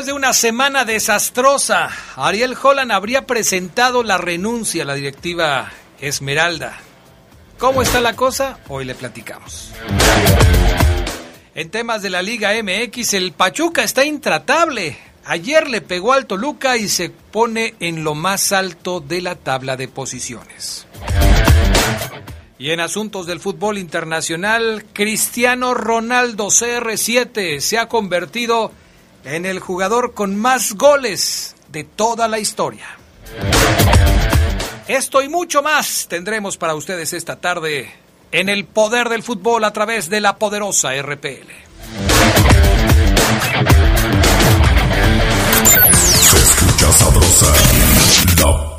Después de una semana desastrosa, Ariel Holland habría presentado la renuncia a la directiva Esmeralda. ¿Cómo está la cosa? Hoy le platicamos. En temas de la Liga MX, el Pachuca está intratable. Ayer le pegó al Toluca y se pone en lo más alto de la tabla de posiciones. Y en asuntos del fútbol internacional, Cristiano Ronaldo CR7 se ha convertido en el jugador con más goles de toda la historia. Esto y mucho más tendremos para ustedes esta tarde en el poder del fútbol a través de la poderosa RPL. Se escucha sabrosa,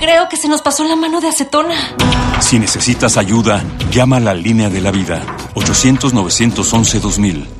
creo que se nos pasó la mano de acetona. Si necesitas ayuda, llama a la línea de la vida. 800-911-2000.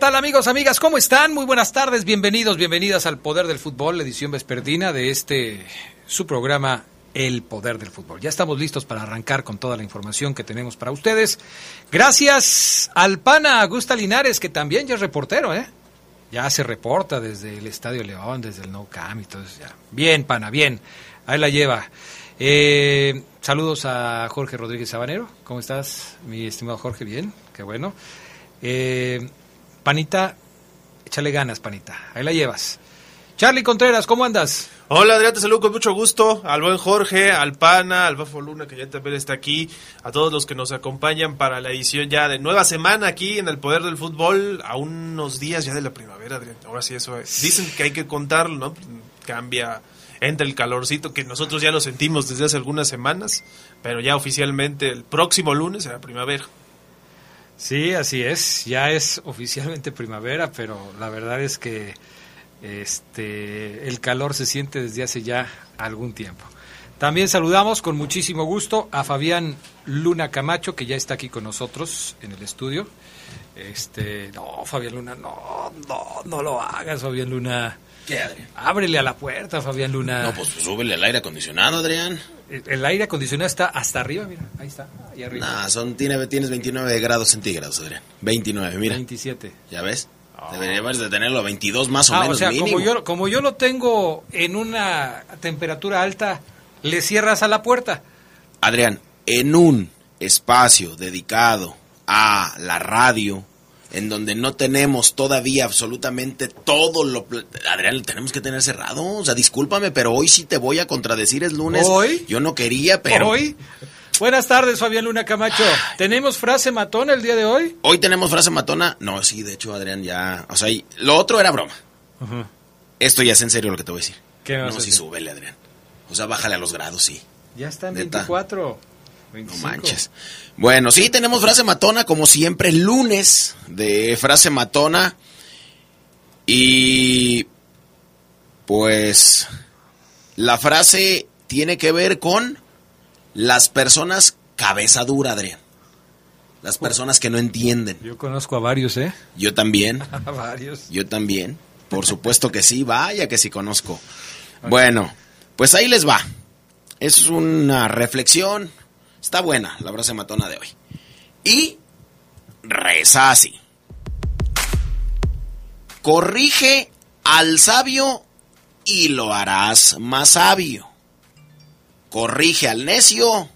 Tal amigos, amigas? ¿Cómo están? Muy buenas tardes, bienvenidos, bienvenidas al Poder del Fútbol, edición vespertina de este, su programa El Poder del Fútbol. Ya estamos listos para arrancar con toda la información que tenemos para ustedes. Gracias al pana Augusta Linares, que también ya es reportero, ¿eh? Ya se reporta desde el Estadio León, desde el No Cam y todo eso. Ya. Bien, pana, bien. Ahí la lleva. Eh, saludos a Jorge Rodríguez Sabanero. ¿Cómo estás, mi estimado Jorge? Bien, qué bueno. Eh, Panita, échale ganas, Panita. Ahí la llevas. Charlie Contreras, ¿cómo andas? Hola Adrián, te saludo con mucho gusto al buen Jorge, al Pana, al Bafo Luna que ya también está aquí, a todos los que nos acompañan para la edición ya de nueva semana aquí en el Poder del Fútbol, a unos días ya de la primavera, Adrián. Ahora sí eso es. Dicen que hay que contarlo, ¿no? Cambia entre el calorcito que nosotros ya lo sentimos desde hace algunas semanas, pero ya oficialmente el próximo lunes será primavera. Sí, así es. Ya es oficialmente primavera, pero la verdad es que este el calor se siente desde hace ya algún tiempo. También saludamos con muchísimo gusto a Fabián Luna Camacho, que ya está aquí con nosotros en el estudio. Este, no, Fabián Luna, no, no, no lo hagas, Fabián Luna. ¿Qué, Adrián? Ábrele a la puerta, Fabián Luna. No, pues súbele al aire acondicionado, Adrián. El, el aire acondicionado está hasta arriba, mira, ahí está, ahí arriba. Nah, son, tiene, tienes 29 grados centígrados, Adrián. 29, mira. 27. ¿Ya ves? Deberías de tenerlo a 22 más o Ah, menos o sea, mínimo. como yo, como yo lo tengo en una temperatura alta, le cierras a la puerta. Adrián, en un espacio dedicado a la radio, en donde no tenemos todavía absolutamente todo lo... Adrián, tenemos que tener cerrado. O sea, discúlpame, pero hoy sí te voy a contradecir, es lunes. Hoy. Yo no quería, pero... Hoy. Buenas tardes, Fabián Luna Camacho. ¿Tenemos frase matona el día de hoy? Hoy tenemos frase matona. No, sí, de hecho, Adrián, ya... O sea, lo otro era broma. Esto ya es en serio lo que te voy a decir. ¿Qué no, sí, súbele, Adrián. O sea, bájale a los grados, sí. Ya están 24. No manches. Bueno, sí, tenemos frase matona, como siempre, lunes de frase matona. Y pues la frase tiene que ver con las personas cabeza dura, Adrián. Las oh. personas que no entienden. Yo conozco a varios, ¿eh? Yo también. A varios. Yo también. Por supuesto que sí, vaya que sí conozco. Bueno, pues ahí les va. Es una reflexión, Está buena la frase matona de hoy. Y reza así. Corrige al sabio y lo harás más sabio. Corrige al necio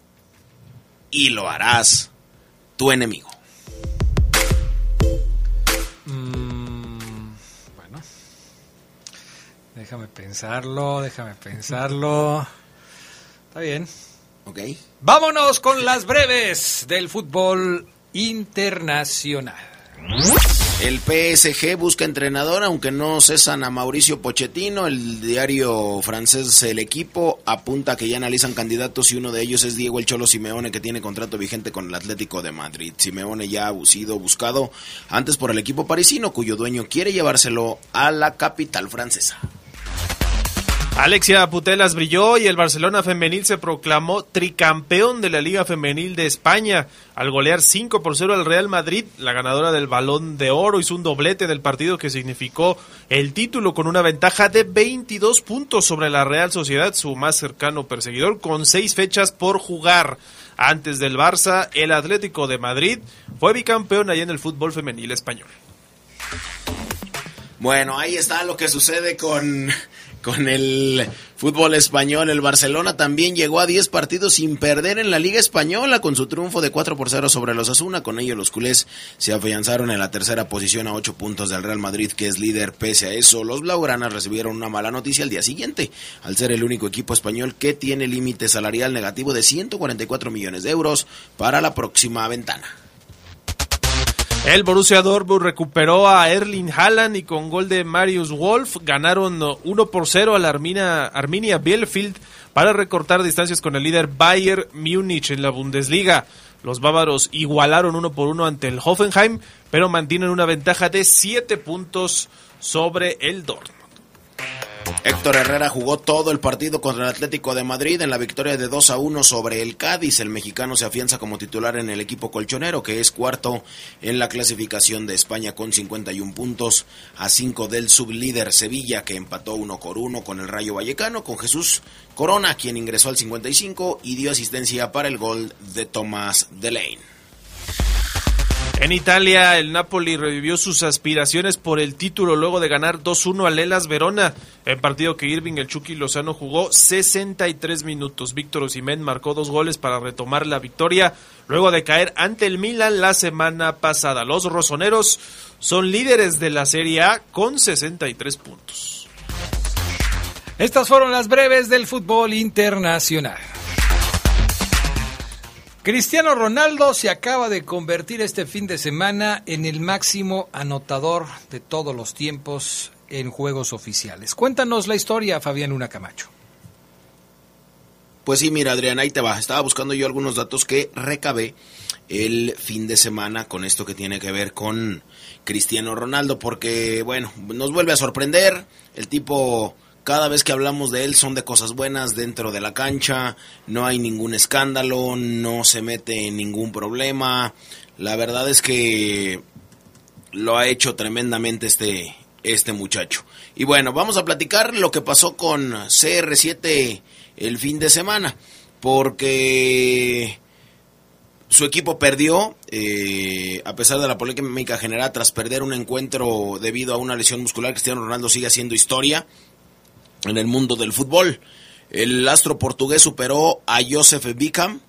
y lo harás tu enemigo. Mm, bueno. Déjame pensarlo, déjame pensarlo. Está bien. ¿Ok? Vámonos con las breves del fútbol internacional. El PSG busca entrenador, aunque no cesan a Mauricio Pochettino. El diario francés El Equipo apunta que ya analizan candidatos y uno de ellos es Diego El Cholo Simeone, que tiene contrato vigente con el Atlético de Madrid. Simeone ya ha sido buscado antes por el equipo parisino, cuyo dueño quiere llevárselo a la capital francesa. Alexia Putelas brilló y el Barcelona femenil se proclamó tricampeón de la Liga Femenil de España al golear 5 por 0 al Real Madrid. La ganadora del Balón de Oro hizo un doblete en el partido que significó el título con una ventaja de 22 puntos sobre la Real Sociedad, su más cercano perseguidor, con seis fechas por jugar. Antes del Barça, el Atlético de Madrid fue bicampeón allá en el fútbol femenil español. Bueno, ahí está lo que sucede con, con el fútbol español. El Barcelona también llegó a 10 partidos sin perder en la Liga Española con su triunfo de 4 por 0 sobre los Asuna. Con ello los culés se afianzaron en la tercera posición a 8 puntos del Real Madrid que es líder. Pese a eso, los blaugranas recibieron una mala noticia al día siguiente, al ser el único equipo español que tiene límite salarial negativo de 144 millones de euros para la próxima ventana. El Borussia Dortmund recuperó a Erling Haaland y con gol de Marius Wolf ganaron 1 por 0 a la Arminia, Bielefeld para recortar distancias con el líder Bayern Múnich en la Bundesliga. Los bávaros igualaron 1 por 1 ante el Hoffenheim, pero mantienen una ventaja de 7 puntos sobre el Dortmund. Héctor Herrera jugó todo el partido contra el Atlético de Madrid en la victoria de 2 a 1 sobre el Cádiz. El mexicano se afianza como titular en el equipo colchonero, que es cuarto en la clasificación de España con 51 puntos a 5 del sublíder Sevilla, que empató uno por uno con el Rayo Vallecano, con Jesús Corona, quien ingresó al 55 y dio asistencia para el gol de Tomás Delane. En Italia, el Napoli revivió sus aspiraciones por el título luego de ganar 2-1 al Elas Verona, en partido que Irving el Chucky Lozano jugó 63 minutos. Víctor Osimhen marcó dos goles para retomar la victoria luego de caer ante el Milan la semana pasada. Los rosoneros son líderes de la Serie A con 63 puntos. Estas fueron las breves del fútbol internacional. Cristiano Ronaldo se acaba de convertir este fin de semana en el máximo anotador de todos los tiempos en juegos oficiales. Cuéntanos la historia, Fabián Luna Camacho. Pues sí, mira, Adrián, ahí te va. Estaba buscando yo algunos datos que recabé el fin de semana con esto que tiene que ver con Cristiano Ronaldo, porque, bueno, nos vuelve a sorprender. El tipo cada vez que hablamos de él son de cosas buenas dentro de la cancha, no hay ningún escándalo, no se mete en ningún problema. La verdad es que lo ha hecho tremendamente este, este muchacho. Y bueno, vamos a platicar lo que pasó con CR7 el fin de semana, porque su equipo perdió, eh, a pesar de la polémica general tras perder un encuentro debido a una lesión muscular, Cristiano Ronaldo sigue haciendo historia en el mundo del fútbol. El astro portugués superó a Joseph Bicam,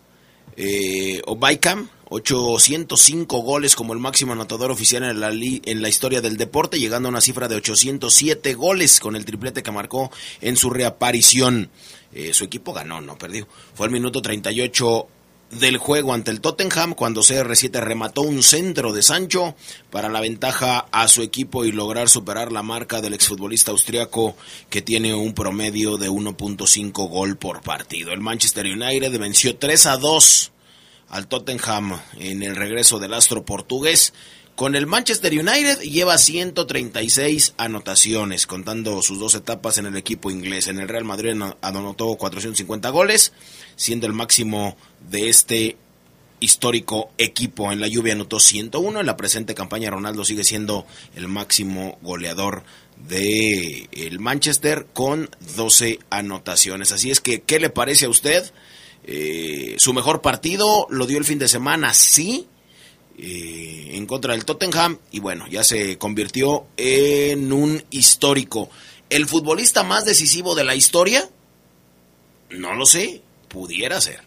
eh, o Bicam, 805 goles como el máximo anotador oficial en la, en la historia del deporte, llegando a una cifra de 807 goles con el triplete que marcó en su reaparición. Eh, su equipo ganó, no perdió. Fue el minuto 38 del juego ante el Tottenham cuando CR7 remató un centro de Sancho para la ventaja a su equipo y lograr superar la marca del exfutbolista austriaco que tiene un promedio de 1.5 gol por partido. El Manchester United venció 3 a 2 al Tottenham en el regreso del astro portugués. Con el Manchester United lleva 136 anotaciones, contando sus dos etapas en el equipo inglés. En el Real Madrid anotó 450 goles, siendo el máximo de este histórico equipo. En la lluvia anotó 101. En la presente campaña Ronaldo sigue siendo el máximo goleador de el Manchester con 12 anotaciones. Así es que, ¿qué le parece a usted? Eh, su mejor partido lo dio el fin de semana, sí, eh, en contra del Tottenham y bueno, ya se convirtió en un histórico. ¿El futbolista más decisivo de la historia? No lo sé, pudiera ser.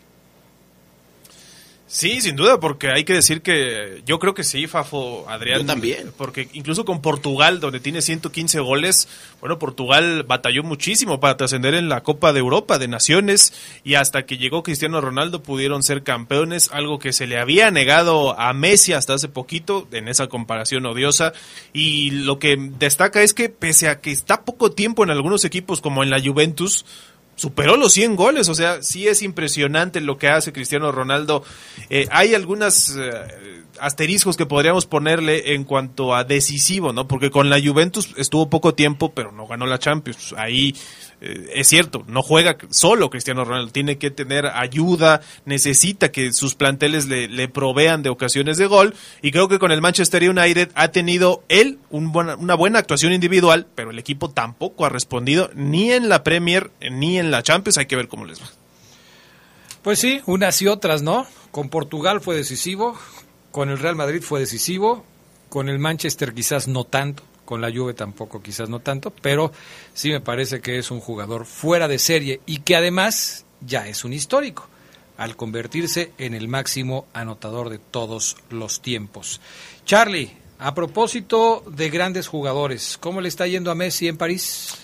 Sí, sin duda, porque hay que decir que yo creo que sí, Fafo, Adrián. Yo también. Porque incluso con Portugal, donde tiene 115 goles, bueno, Portugal batalló muchísimo para trascender en la Copa de Europa de Naciones y hasta que llegó Cristiano Ronaldo pudieron ser campeones, algo que se le había negado a Messi hasta hace poquito en esa comparación odiosa. Y lo que destaca es que pese a que está poco tiempo en algunos equipos como en la Juventus, superó los 100 goles, o sea, sí es impresionante lo que hace Cristiano Ronaldo. Eh, hay algunas eh, asteriscos que podríamos ponerle en cuanto a decisivo, ¿no? Porque con la Juventus estuvo poco tiempo, pero no ganó la Champions. Ahí eh, es cierto, no juega solo Cristiano Ronaldo, tiene que tener ayuda, necesita que sus planteles le, provean de ocasiones de gol y creo que con el Manchester United ha tenido él una buena actuación individual, pero el equipo tampoco ha respondido ni en la Premier ni en la Champions, hay que ver cómo les va. Pues sí, unas y otras, ¿no? Con Portugal fue decisivo, con el Real Madrid fue decisivo, con el Manchester quizás no tanto, con la Juve tampoco quizás no tanto, pero sí me parece que es un jugador fuera de serie y que además ya es un histórico al convertirse en el máximo anotador de todos los tiempos. Charlie, a propósito de grandes jugadores, ¿cómo le está yendo a Messi en París?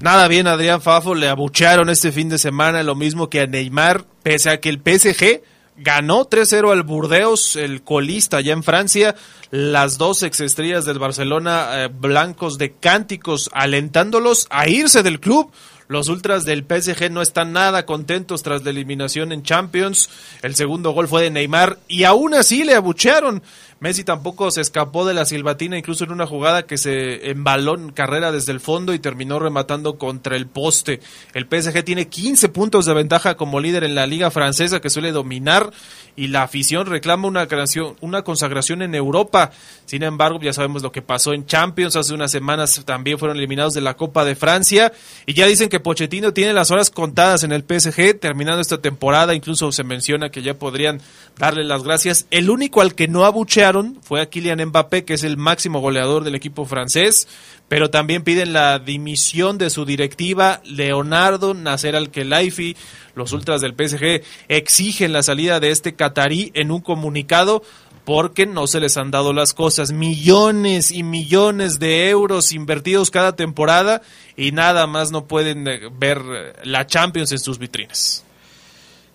Nada bien, Adrián Fafo, le abuchearon este fin de semana, lo mismo que a Neymar, pese a que el PSG ganó 3-0 al Burdeos, el colista allá en Francia. Las dos exestrellas del Barcelona eh, blancos de cánticos alentándolos a irse del club. Los ultras del PSG no están nada contentos tras la eliminación en Champions. El segundo gol fue de Neymar y aún así le abuchearon. Messi tampoco se escapó de la silbatina, incluso en una jugada que se embaló en carrera desde el fondo y terminó rematando contra el poste. El PSG tiene 15 puntos de ventaja como líder en la liga francesa que suele dominar y la afición reclama una, una consagración en Europa. Sin embargo, ya sabemos lo que pasó en Champions. Hace unas semanas también fueron eliminados de la Copa de Francia y ya dicen que Pochettino tiene las horas contadas en el PSG terminando esta temporada. Incluso se menciona que ya podrían darle las gracias. El único al que no fue a Kylian Mbappé, que es el máximo goleador del equipo francés, pero también piden la dimisión de su directiva, Leonardo Nasser Al-Khelaifi. Los ultras del PSG exigen la salida de este catarí en un comunicado porque no se les han dado las cosas. Millones y millones de euros invertidos cada temporada y nada más no pueden eh, ver la Champions en sus vitrinas.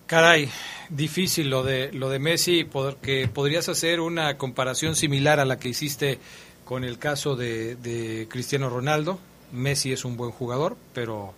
Caray, difícil lo de lo de Messi porque podrías hacer una comparación similar a la que hiciste con el caso de, de Cristiano Ronaldo. Messi es un buen jugador, pero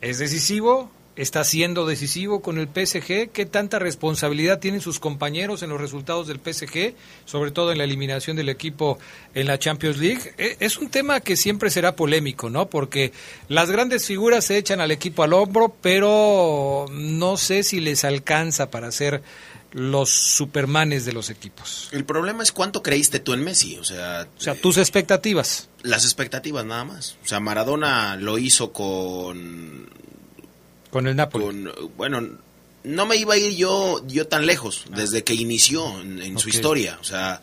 es decisivo, está siendo decisivo con el PSG, qué tanta responsabilidad tienen sus compañeros en los resultados del PSG, sobre todo en la eliminación del equipo en la Champions League. E, es un tema que siempre será polémico, ¿no? Porque las grandes figuras se echan al equipo al hombro, pero no sé si les alcanza para ser los supermanes de los equipos. El problema es cuánto creíste tú en Messi, o sea... O sea, tus expectativas. Las expectativas nada más. O sea, Maradona lo hizo con con el Napoli. bueno, no me iba a ir yo, yo tan lejos, ah. desde que inició en, su historia. O sea,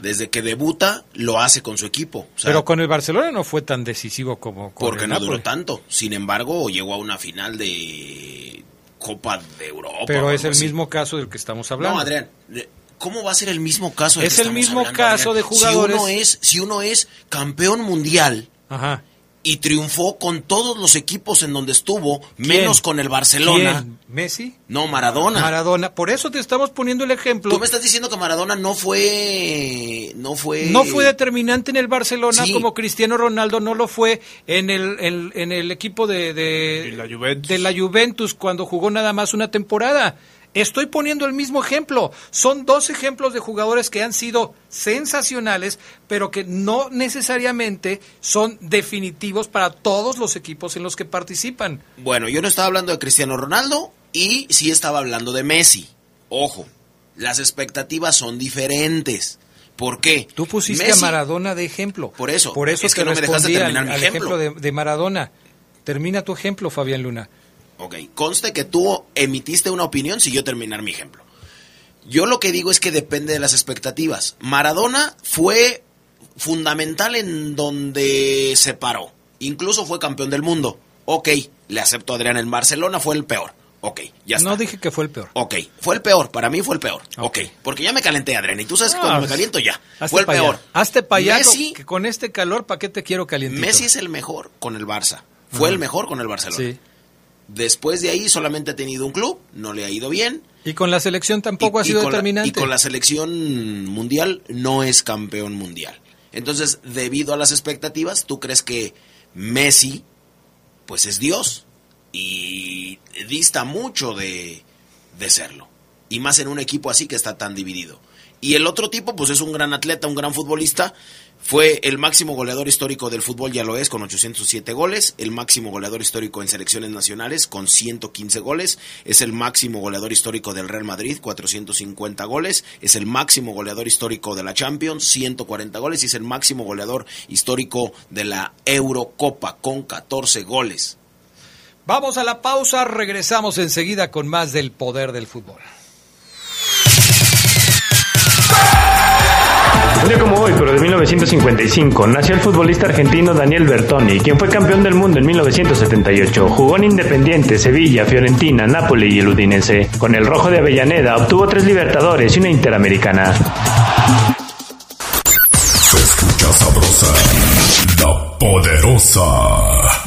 desde que debuta, lo hace con su equipo. Pero con el Barcelona no fue tan decisivo como con Porque no duró tanto. Sin embargo, llegó a una final de Copa de Europa. Pero es el mismo caso del que estamos hablando. No, Adrián. ¿Cómo va a ser el mismo caso? es el mismo caso de jugadores. Si uno es, si uno es campeón mundial, Ajá y triunfó con todos los equipos en donde estuvo, menos con el Barcelona. ¿Messi? No, Maradona. Maradona. Por eso te estamos poniendo el ejemplo. Tú me estás diciendo que Maradona no fue. No fue. No fue determinante en el Barcelona como Cristiano Ronaldo no lo fue en el, en, el equipo de, de, la Juventus. de la Juventus cuando jugó nada más una temporada. Estoy poniendo el mismo ejemplo. Son dos ejemplos de jugadores que han sido sensacionales, pero que no necesariamente son definitivos para todos los equipos en los que participan. Bueno, yo no estaba hablando de Cristiano Ronaldo y sí estaba hablando de Messi. Ojo, las expectativas son diferentes. ¿Por qué? Tú pusiste a Maradona de ejemplo. Por eso. Por eso es que, no me dejaste terminar mi ejemplo, de Maradona. Termina tu ejemplo, Fabián Luna. Ok, conste que tú emitiste una opinión si yo terminar mi ejemplo. Yo lo que digo es que depende de las expectativas. Maradona fue fundamental en donde se paró. Incluso fue campeón del mundo. Ok, le acepto a Adrián. En Barcelona fue el peor. Ok, ya está. No dije que fue el peor. Ok, fue el peor. Para mí fue el peor. Ok, porque ya me calenté, Adrián. Y tú sabes que cuando me caliento ya. Fue el peor. Hazte para Messi, que con este calor, ¿para qué te quiero calientar? Messi es el mejor con el Barça. Fue el mejor con el Barcelona. Sí. Después de ahí solamente ha tenido un club, no le ha ido bien. Y con la selección tampoco ha sido determinante. y con la selección mundial no es campeón mundial. Entonces, debido a las expectativas, ¿tú crees que Messi, pues es Dios? Y dista mucho de, de serlo. Y más en un equipo así que está tan dividido. Y el otro tipo, pues es un gran atleta, un gran futbolista, fue el máximo goleador histórico del fútbol, ya lo es, con 807 goles. El máximo goleador histórico en selecciones nacionales, con 115 goles. Es el máximo goleador histórico del Real Madrid, 450 goles. Es el máximo goleador histórico de la Champions, 140 goles. Y es el máximo goleador histórico de la Eurocopa, con 14 goles. Vamos a la pausa, regresamos enseguida con más del poder del fútbol. Un como hoy, pero de 1955, nació el futbolista argentino Daniel Bertoni, quien fue campeón del mundo en 1978. Jugó en Independiente, Sevilla, Fiorentina, Nápoles y el Udinese. Con el Rojo de Avellaneda obtuvo tres Libertadores y una Interamericana. Se escucha sabrosa, la poderosa.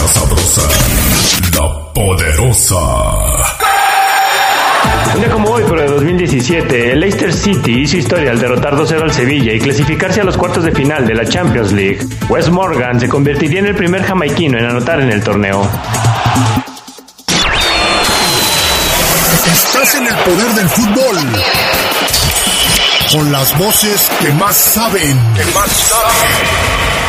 escucha sabrosa, la poderosa. Un día como hoy, pero de 2017, el Leicester City hizo historia al derrotar 2-0 al Sevilla y clasificarse a los cuartos de final de la Champions League. Wes Morgan se convertiría en el primer jamaiquino en anotar en el torneo. Estás en el poder del fútbol. Con las voces que más saben. Que más saben.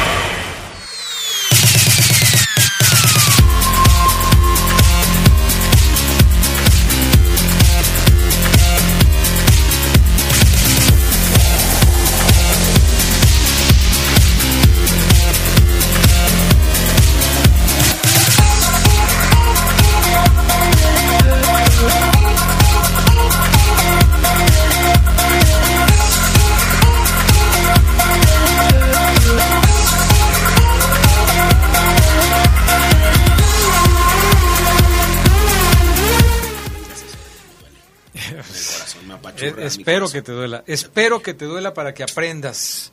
Espero que te duela. Espero que te duela para que aprendas.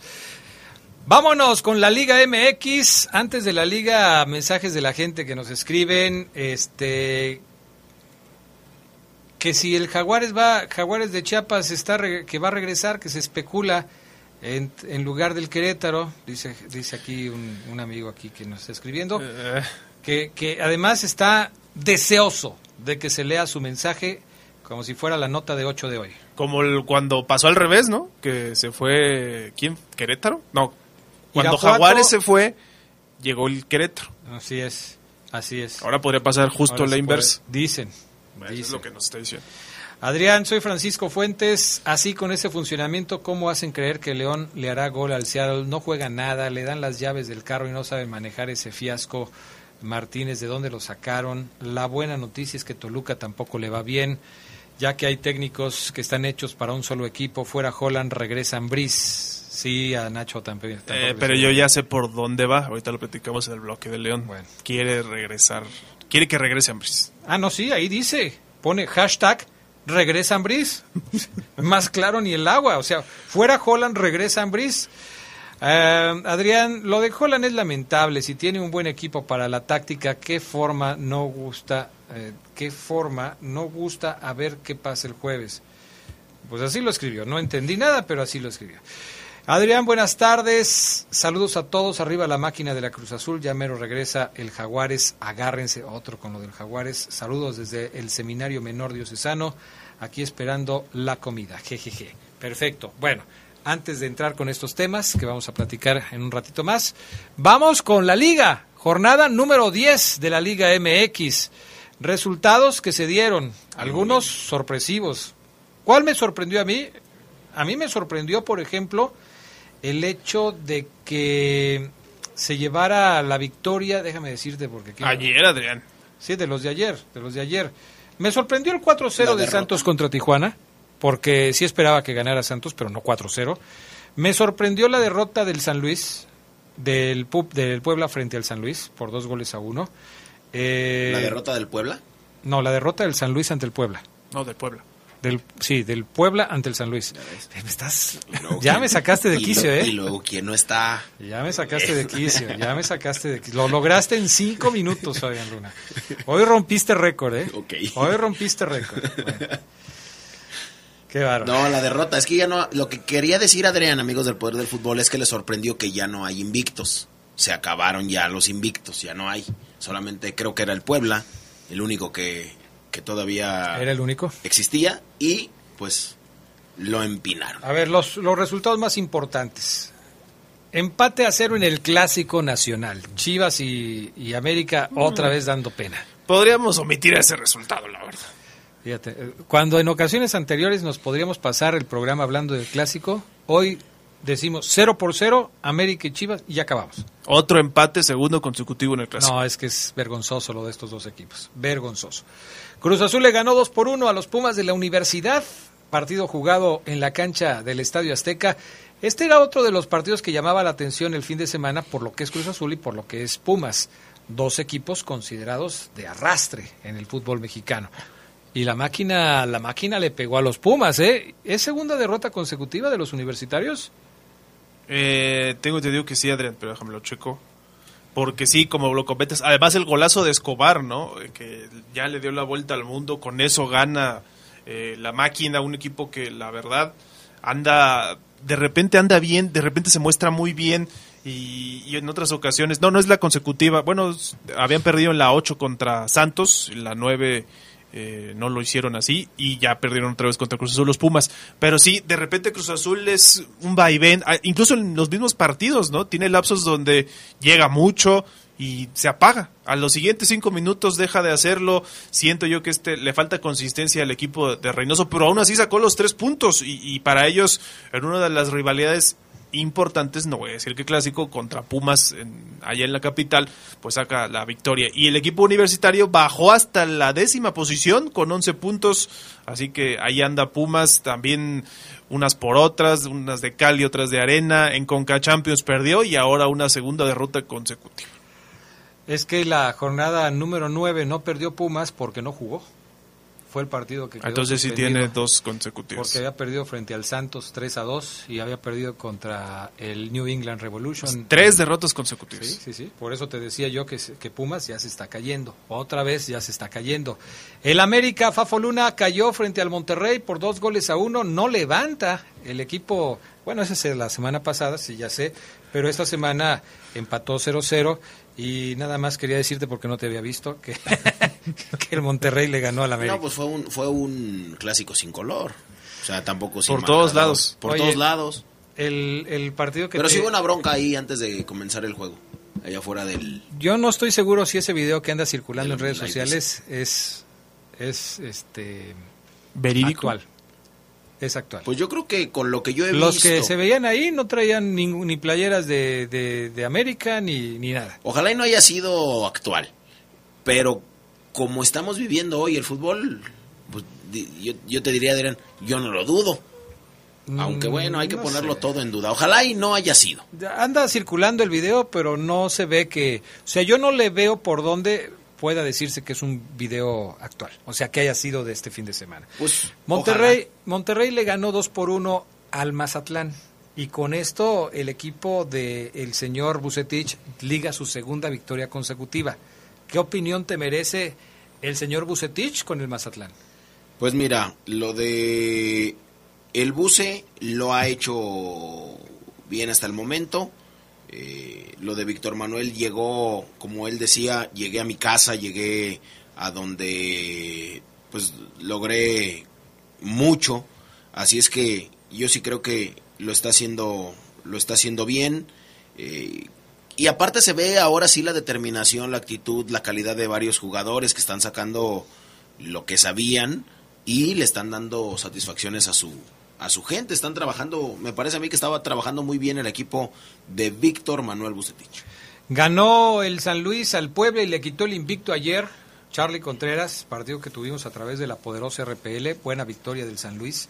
Vámonos con la Liga MX. Antes de la Liga, mensajes de la gente que nos escriben. Este. Que si el Jaguares va, Jaguares de Chiapas está que va a regresar, que se especula en, en lugar del Querétaro, dice, dice aquí un, un, amigo aquí que nos está escribiendo, Eh. que, que además está deseoso de que se lea su mensaje como si fuera la nota de 8 de hoy. Como el- cuando pasó al revés, ¿no? Que se fue. ¿Quién? ¿Querétaro? No. Cuando Irapuato- Jaguares se fue, llegó el Querétaro. Así es, así es. Ahora podría pasar justo Ahora la inversa. puede- Dicen. Eso es lo que nos está diciendo. Adrián, soy Francisco Fuentes. Así con ese funcionamiento, ¿cómo hacen creer que León le hará gol al Seattle? No juega nada, le dan las llaves del carro y no saben manejar ese fiasco. Martínez, ¿de dónde lo sacaron? La buena noticia es que Toluca tampoco le va bien, ya que hay técnicos que están hechos para un solo equipo. Fuera Holland, regresan Brice. Sí, a Nacho también. Eh, pero yo ya sé por dónde va. Ahorita lo platicamos en el bloque de León. Quiere regresar. Quiere que regrese Ambris. Ah, no, sí, ahí dice. Pone hashtag regresa Ambris. Más claro ni el agua. O sea, fuera Holland, regresa Ambris. Eh, Adrián, lo de Holland es lamentable. Si tiene un buen equipo para la táctica, ¿qué forma no gusta? Eh, ¿Qué forma no gusta a ver qué pasa el jueves? Pues así lo escribió. No entendí nada, pero así lo escribió. Adrián, buenas tardes. Saludos a todos. Arriba la máquina de la Cruz Azul. Ya mero regresa el Jaguares. Agárrense otro con lo del Jaguares. Saludos desde el Seminario Menor Diocesano. Aquí esperando la comida. Jejeje. Perfecto. Bueno, antes de entrar con estos temas que vamos a platicar en un ratito más, vamos con la Liga. Jornada número 10 de la Liga MX. Resultados que se dieron. Algunos sorpresivos. ¿Cuál me sorprendió a mí? A mí me sorprendió, por ejemplo, el hecho de que se llevara la victoria, déjame decirte porque aquí- Ayer, Adrián. Sí, de los de ayer, de los de ayer. Me sorprendió el 4-0 La de. Santos contra Tijuana, porque sí esperaba que ganara Santos, pero no 4-0. Me sorprendió la derrota del San Luis, del Puebla frente al San Luis, por dos goles a uno. Eh, ¿La derrota del Puebla? No, la derrota del San Luis ante el Puebla. No, del Puebla. Del, sí, del Puebla ante el San Luis. Eh, me estás, luego ya me sacaste de quicio, lo- ¿eh? Y luego, ¿quién no está? Ya me sacaste de quicio, ya me sacaste de quicio. Lo lograste en cinco minutos, Fabián Luna. Hoy rompiste récord, ¿eh? Ok. Hoy rompiste récord. Bueno. Qué bárbaro. No, la derrota. Es que ya no. Lo que quería decir Adrián, amigos del Poder del Fútbol, es que le sorprendió que ya no hay invictos. Se acabaron ya los invictos, ya no hay. Solamente creo que era el Puebla, el único que, que todavía ¿Era el único? existía y pues lo empinaron. A ver, los, los resultados más importantes. Empate a cero en el Clásico Nacional. Chivas y, y América otra vez dando pena. Podríamos omitir ese resultado, la verdad. Fíjate, eh, cuando en ocasiones anteriores nos podríamos pasar el programa hablando del Clásico, hoy decimos cero por cero, América y Chivas, y ya acabamos. Otro empate, segundo consecutivo en el clásico. No, es que es vergonzoso lo de estos dos equipos. Vergonzoso. Cruz Azul le ganó 2 por 1 a los Pumas de la Universidad. Partido jugado en la cancha del Estadio Azteca. Este era otro de los partidos que llamaba la atención el fin de semana por lo que es Cruz Azul y por lo que es Pumas. Dos equipos considerados de arrastre en el fútbol mexicano. Y la máquina, la máquina le pegó a los Pumas, ¿eh? ¿Es segunda derrota consecutiva de los universitarios? Eh, tengo entendido que sí, Adrián, pero déjame lo checo. Porque sí, como lo comentas, además el golazo de Escobar, ¿no? Eh, Que ya le dio la vuelta al mundo, con eso gana eh, la máquina, un equipo que la verdad anda, de repente anda bien, de repente se muestra muy bien y, en otras ocasiones, no, no es la consecutiva, bueno, habían perdido en la 8 contra Santos, la 9 eh, no lo hicieron así y ya perdieron otra vez contra Cruz Azul los Pumas. Pero sí, de repente Cruz Azul es un vaivén, ah, incluso en los mismos partidos, ¿no? Tiene lapsos donde llega mucho y se apaga. A los siguientes cinco minutos deja de hacerlo. Siento yo que este le falta consistencia al equipo de Reynoso, pero aún así sacó los tres puntos y, y para ellos en una de las rivalidades importantes, no voy a decir que clásico, contra Pumas en- allá en la capital, pues saca la victoria. Y el equipo universitario bajó hasta la décima posición con 11 puntos, así que ahí anda Pumas, también unas por otras, unas de Cali, otras de Arena, en Conca Champions perdió y ahora una segunda derrota consecutiva. Es que la jornada número 9 no perdió Pumas porque no jugó. Fue el partido que quedó Entonces sí tiene dos consecutivos. Porque había perdido frente al Santos 3 a 2 y había perdido contra el New England Revolution. Tres derrotas consecutivas. Sí, sí, sí. Por eso te decía yo que, que Pumas ya se está cayendo. Otra vez ya se está cayendo. El América, Fafo Luna, cayó frente al Monterrey por dos goles a uno. No levanta el equipo. Bueno, esa es la semana pasada, sí, ya sé. Pero esta semana empató 0-0. Y nada más quería decirte, porque no te había visto, que, que el Monterrey le ganó al América. No, pues fue un, fue un clásico sin color. O sea, tampoco sin Por todos lados. Por Oye, todos lados. El, el partido que Pero te- sí hubo una bronca ahí antes de comenzar el juego. Allá afuera del... Yo no estoy seguro si ese video que anda circulando en De redes sociales es, es este ¿Verídico? actual. Es actual. Pues yo creo que con lo que yo he Los visto... que se veían ahí no traían ningún- ni playeras de, de, de América ni, ni nada. Ojalá y no haya sido actual. Pero como estamos viviendo hoy el fútbol, pues, yo, yo te diría, Adrián, yo no lo dudo. Aunque bueno, hay que Mm, no ponerlo sé. todo en duda. Ojalá y no haya sido. Anda circulando el video, pero no se ve que... O sea, yo no le veo por dónde pueda decirse que es un video actual. O sea, que haya sido de este fin de semana. Pues Monterrey, Monterrey le ganó 2 por 1 al Mazatlán. Y con esto el equipo del el señor Bucetich liga su segunda victoria consecutiva. ¿Qué opinión te merece el señor Bucetich con el Mazatlán? Pues mira, lo de el buce lo ha hecho bien hasta el momento. Eh, lo de Víctor Manuel llegó, como él decía, llegué a mi casa, llegué a donde pues logré mucho. Así es que yo sí creo que lo está haciendo, lo está haciendo bien. Eh, y aparte se ve ahora sí la determinación, la actitud, la calidad de varios jugadores que están sacando lo que sabían y le están dando satisfacciones a su a su gente, están trabajando, me parece a mí que estaba trabajando muy bien el equipo de Víctor Manuel Bucetich. Ganó el San Luis al Puebla y le quitó el invicto ayer. Charlie Contreras, partido que tuvimos a través de la poderosa RPL, buena victoria del San Luis,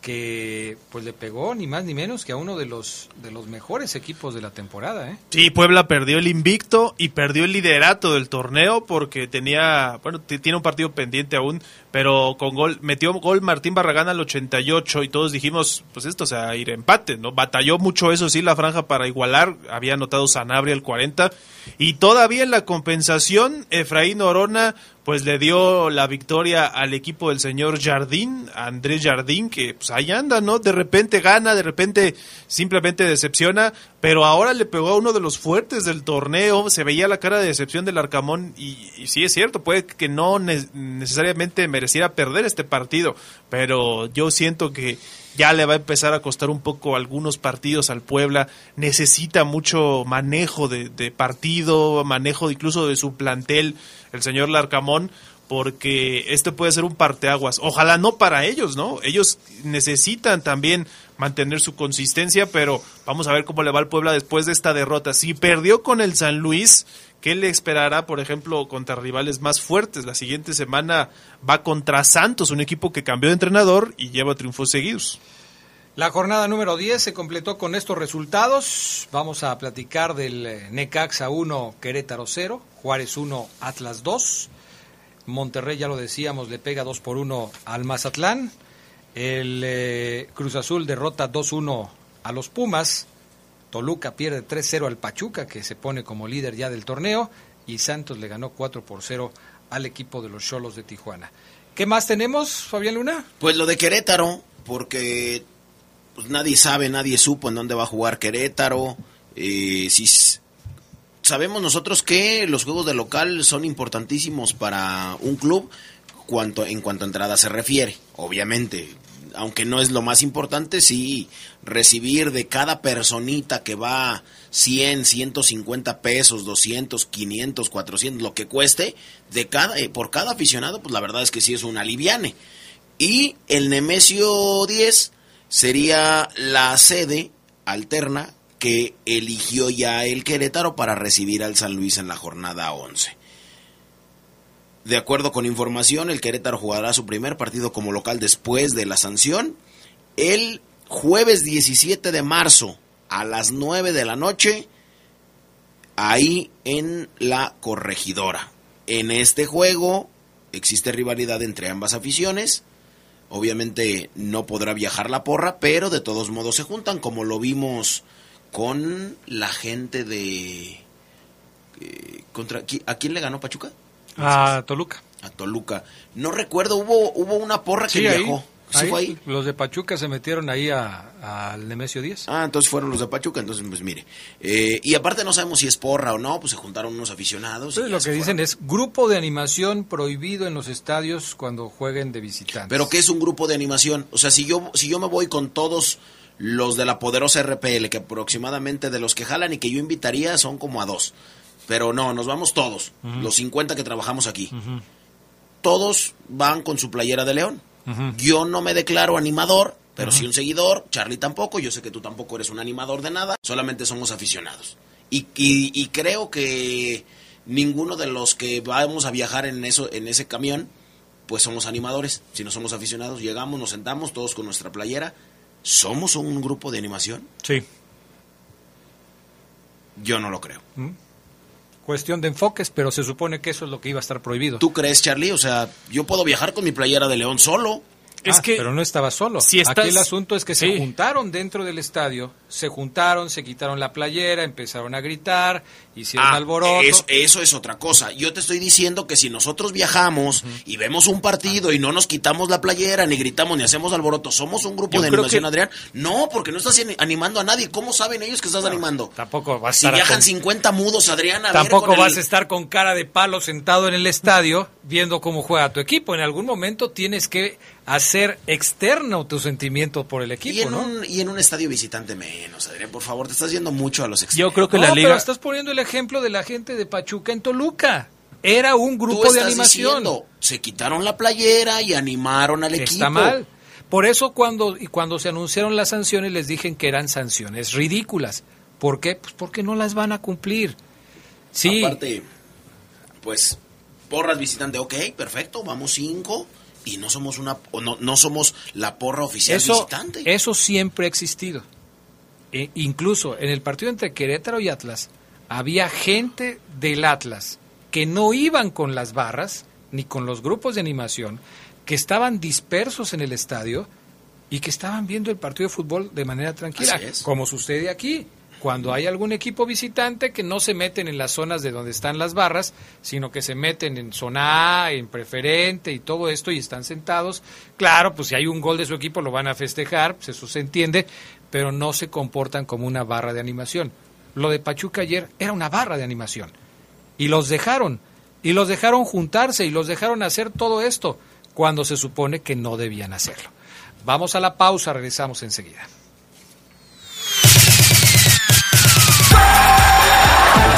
que pues le pegó ni más ni menos que a uno de los de los mejores equipos de la temporada, ¿eh? Sí, Puebla perdió el invicto y perdió el liderato del torneo porque tenía, bueno, tiene un partido pendiente aún, pero con gol, metió gol Martín Barragán al 88 y todos dijimos, pues esto se va a ir empate, ¿no? Batalló mucho eso sí la franja para igualar, había anotado Sanabria el 40 y todavía en la compensación Efraín Orona pues le dio la victoria al equipo del señor Jardín, Andrés Jardín, que pues ahí anda, ¿no? De repente gana, de repente simplemente decepciona, pero ahora le pegó a uno de los fuertes del torneo, se veía la cara de decepción del Arcamón y, y sí es cierto, puede que no ne- necesariamente mereciera perder este partido, pero yo siento que ya le va a empezar a costar un poco algunos partidos al Puebla, necesita mucho manejo de, de partido, manejo incluso de su plantel, el señor Larcamón, porque este puede ser un parteaguas. Ojalá no para ellos, ¿no? Ellos necesitan también mantener su consistencia, pero vamos a ver cómo le va al Puebla después de esta derrota. Si perdió con el San Luis, ¿qué le esperará, por ejemplo, contra rivales más fuertes? La siguiente semana va contra Santos, un equipo que cambió de entrenador y lleva triunfos seguidos. La jornada número 10 se completó con estos resultados. Vamos a platicar del eh, Necaxa 1, Querétaro 0, Juárez 1, Atlas 2. Monterrey, ya lo decíamos, le pega 2 por 1 al Mazatlán. El eh, Cruz Azul derrota 2-1 a los Pumas. Toluca pierde 3-0 al Pachuca, que se pone como líder ya del torneo. Y Santos le ganó 4 por 0 al equipo de los Cholos de Tijuana. ¿Qué más tenemos, Fabián Luna? Pues lo de Querétaro, porque pues, nadie sabe, nadie supo en dónde va a jugar Querétaro. Eh, si sabemos nosotros que los juegos de local son importantísimos para un club cuanto, en cuanto a entrada se refiere, obviamente. Aunque no es lo más importante, sí recibir de cada personita que va 100, 150 pesos, 200, 500, 400, lo que cueste, de cada, eh, por cada aficionado, pues la verdad es que sí es un aliviane. Y el Nemesio 10 sería la sede alterna que eligió ya el Querétaro para recibir al San Luis en la jornada 11. De acuerdo con información, el Querétaro jugará su primer partido como local después de la sanción el jueves 17 de marzo a las 9 de la noche ahí en la corregidora. En este juego existe rivalidad entre ambas aficiones. Obviamente no podrá viajar la porra, pero de todos modos se juntan, como lo vimos con la gente de... eh, contra, ¿qui- ¿A quién le ganó Pachuca? A Toluca. A Toluca. No recuerdo, hubo, hubo una porra que ahí, viajó. ¿Sí ahí, fue ahí? Los de Pachuca se metieron ahí a- al Nemesio 10. Ah, entonces fueron los de Pachuca, entonces pues mire. Eh, y aparte no sabemos si es porra o no, pues se juntaron unos aficionados. Entonces, ya lo que dicen es grupo de animación prohibido en los estadios cuando jueguen de visitantes. Pero ¿qué es un grupo de animación? O sea, si yo, si yo me voy con todos los de la poderosa RPL, que aproximadamente de los que jalan y que yo invitaría son como a dos. Pero no, nos vamos todos, los 50 que trabajamos aquí. Todos van con su playera de león. Yo no me declaro animador, pero sí un seguidor. Charlie tampoco. Yo sé que tú tampoco eres un animador de nada. Solamente somos aficionados. Y, y- y creo que ninguno de los que vamos a viajar en, eso, en ese camión, pues somos animadores. Si no somos aficionados, llegamos, nos sentamos todos con nuestra playera. ¿Somos un grupo de animación? Sí. Yo no lo creo. ¿Mm? Cuestión de enfoques, pero se supone que eso es lo que iba a estar prohibido. ¿Tú crees, Charlie? O sea, yo puedo viajar con mi playera de león solo. Ah, pero no estaba solo. si estás- Aquí el asunto es que se Sí. juntaron dentro del estadio, se juntaron, se quitaron la playera, empezaron a gritar, hicieron Ah, alboroto. Eso, eso es otra cosa. Yo te estoy diciendo que si nosotros viajamos y vemos un partido y no nos quitamos la playera, ni gritamos, ni hacemos alboroto, ¿somos un grupo Yo de animación, que- Adrián? No, porque no estás ani- animando a nadie. ¿Cómo saben ellos que estás animando? Tampoco vas a Si estar viajan con- 50 mudos, Adrián, a ver Tampoco el- vas a estar con cara de palo sentado en el estadio viendo cómo juega tu equipo. En algún momento tienes que hacer externo tu sentimiento por el Y equipo, en, ¿no? un, y en un estadio visitante menos, Adrián, por favor, te estás yendo mucho a los Yo extremos. creo que la liga... Pero estás poniendo el ejemplo de la gente de Pachuca en Toluca. Era un Tú grupo de estás animación. diciendo, se quitaron la playera y animaron al equipo. Está mal. Por eso cuando, y cuando se anunciaron las sanciones les dije que eran sanciones ridículas. ¿Por qué? Pues porque no las van a cumplir. Sí. Aparte, pues, porras visitante, ok, perfecto, vamos cinco y no somos una, o no, no somos la porra oficial Eso, visitante. eso siempre ha existido. E- incluso en el partido entre Querétaro y Atlas, había gente del Atlas que no iban con las barras ni con los grupos de animación, que estaban dispersos en el estadio y que estaban viendo el partido de fútbol de manera tranquila, como sucede aquí. Cuando hay algún equipo visitante que no se meten en las zonas de donde están las barras, sino que se meten en zona A, en preferente y todo esto y están sentados. Claro, pues si hay un gol de su equipo lo van a festejar, pues eso se entiende, pero no se comportan como una barra de animación. Lo de Pachuca ayer era una barra de animación y los dejaron y los dejaron juntarse y los dejaron hacer todo esto cuando se supone que no debían hacerlo. Vamos a la pausa, regresamos enseguida.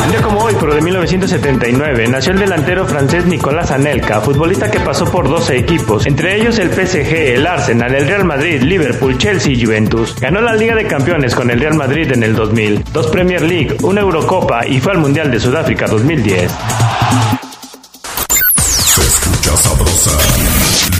Un día como hoy, pero de 1979, nació el delantero francés Nicolás Anelka, futbolista que pasó por 12 equipos, entre ellos el PSG, el Arsenal, el Real Madrid, Liverpool, Chelsea y Juventus. Ganó la Liga de Campeones con el Real Madrid en el 2000, dos Premier League, una Eurocopa y fue al Mundial de Sudáfrica 2010. Se escucha sabrosa,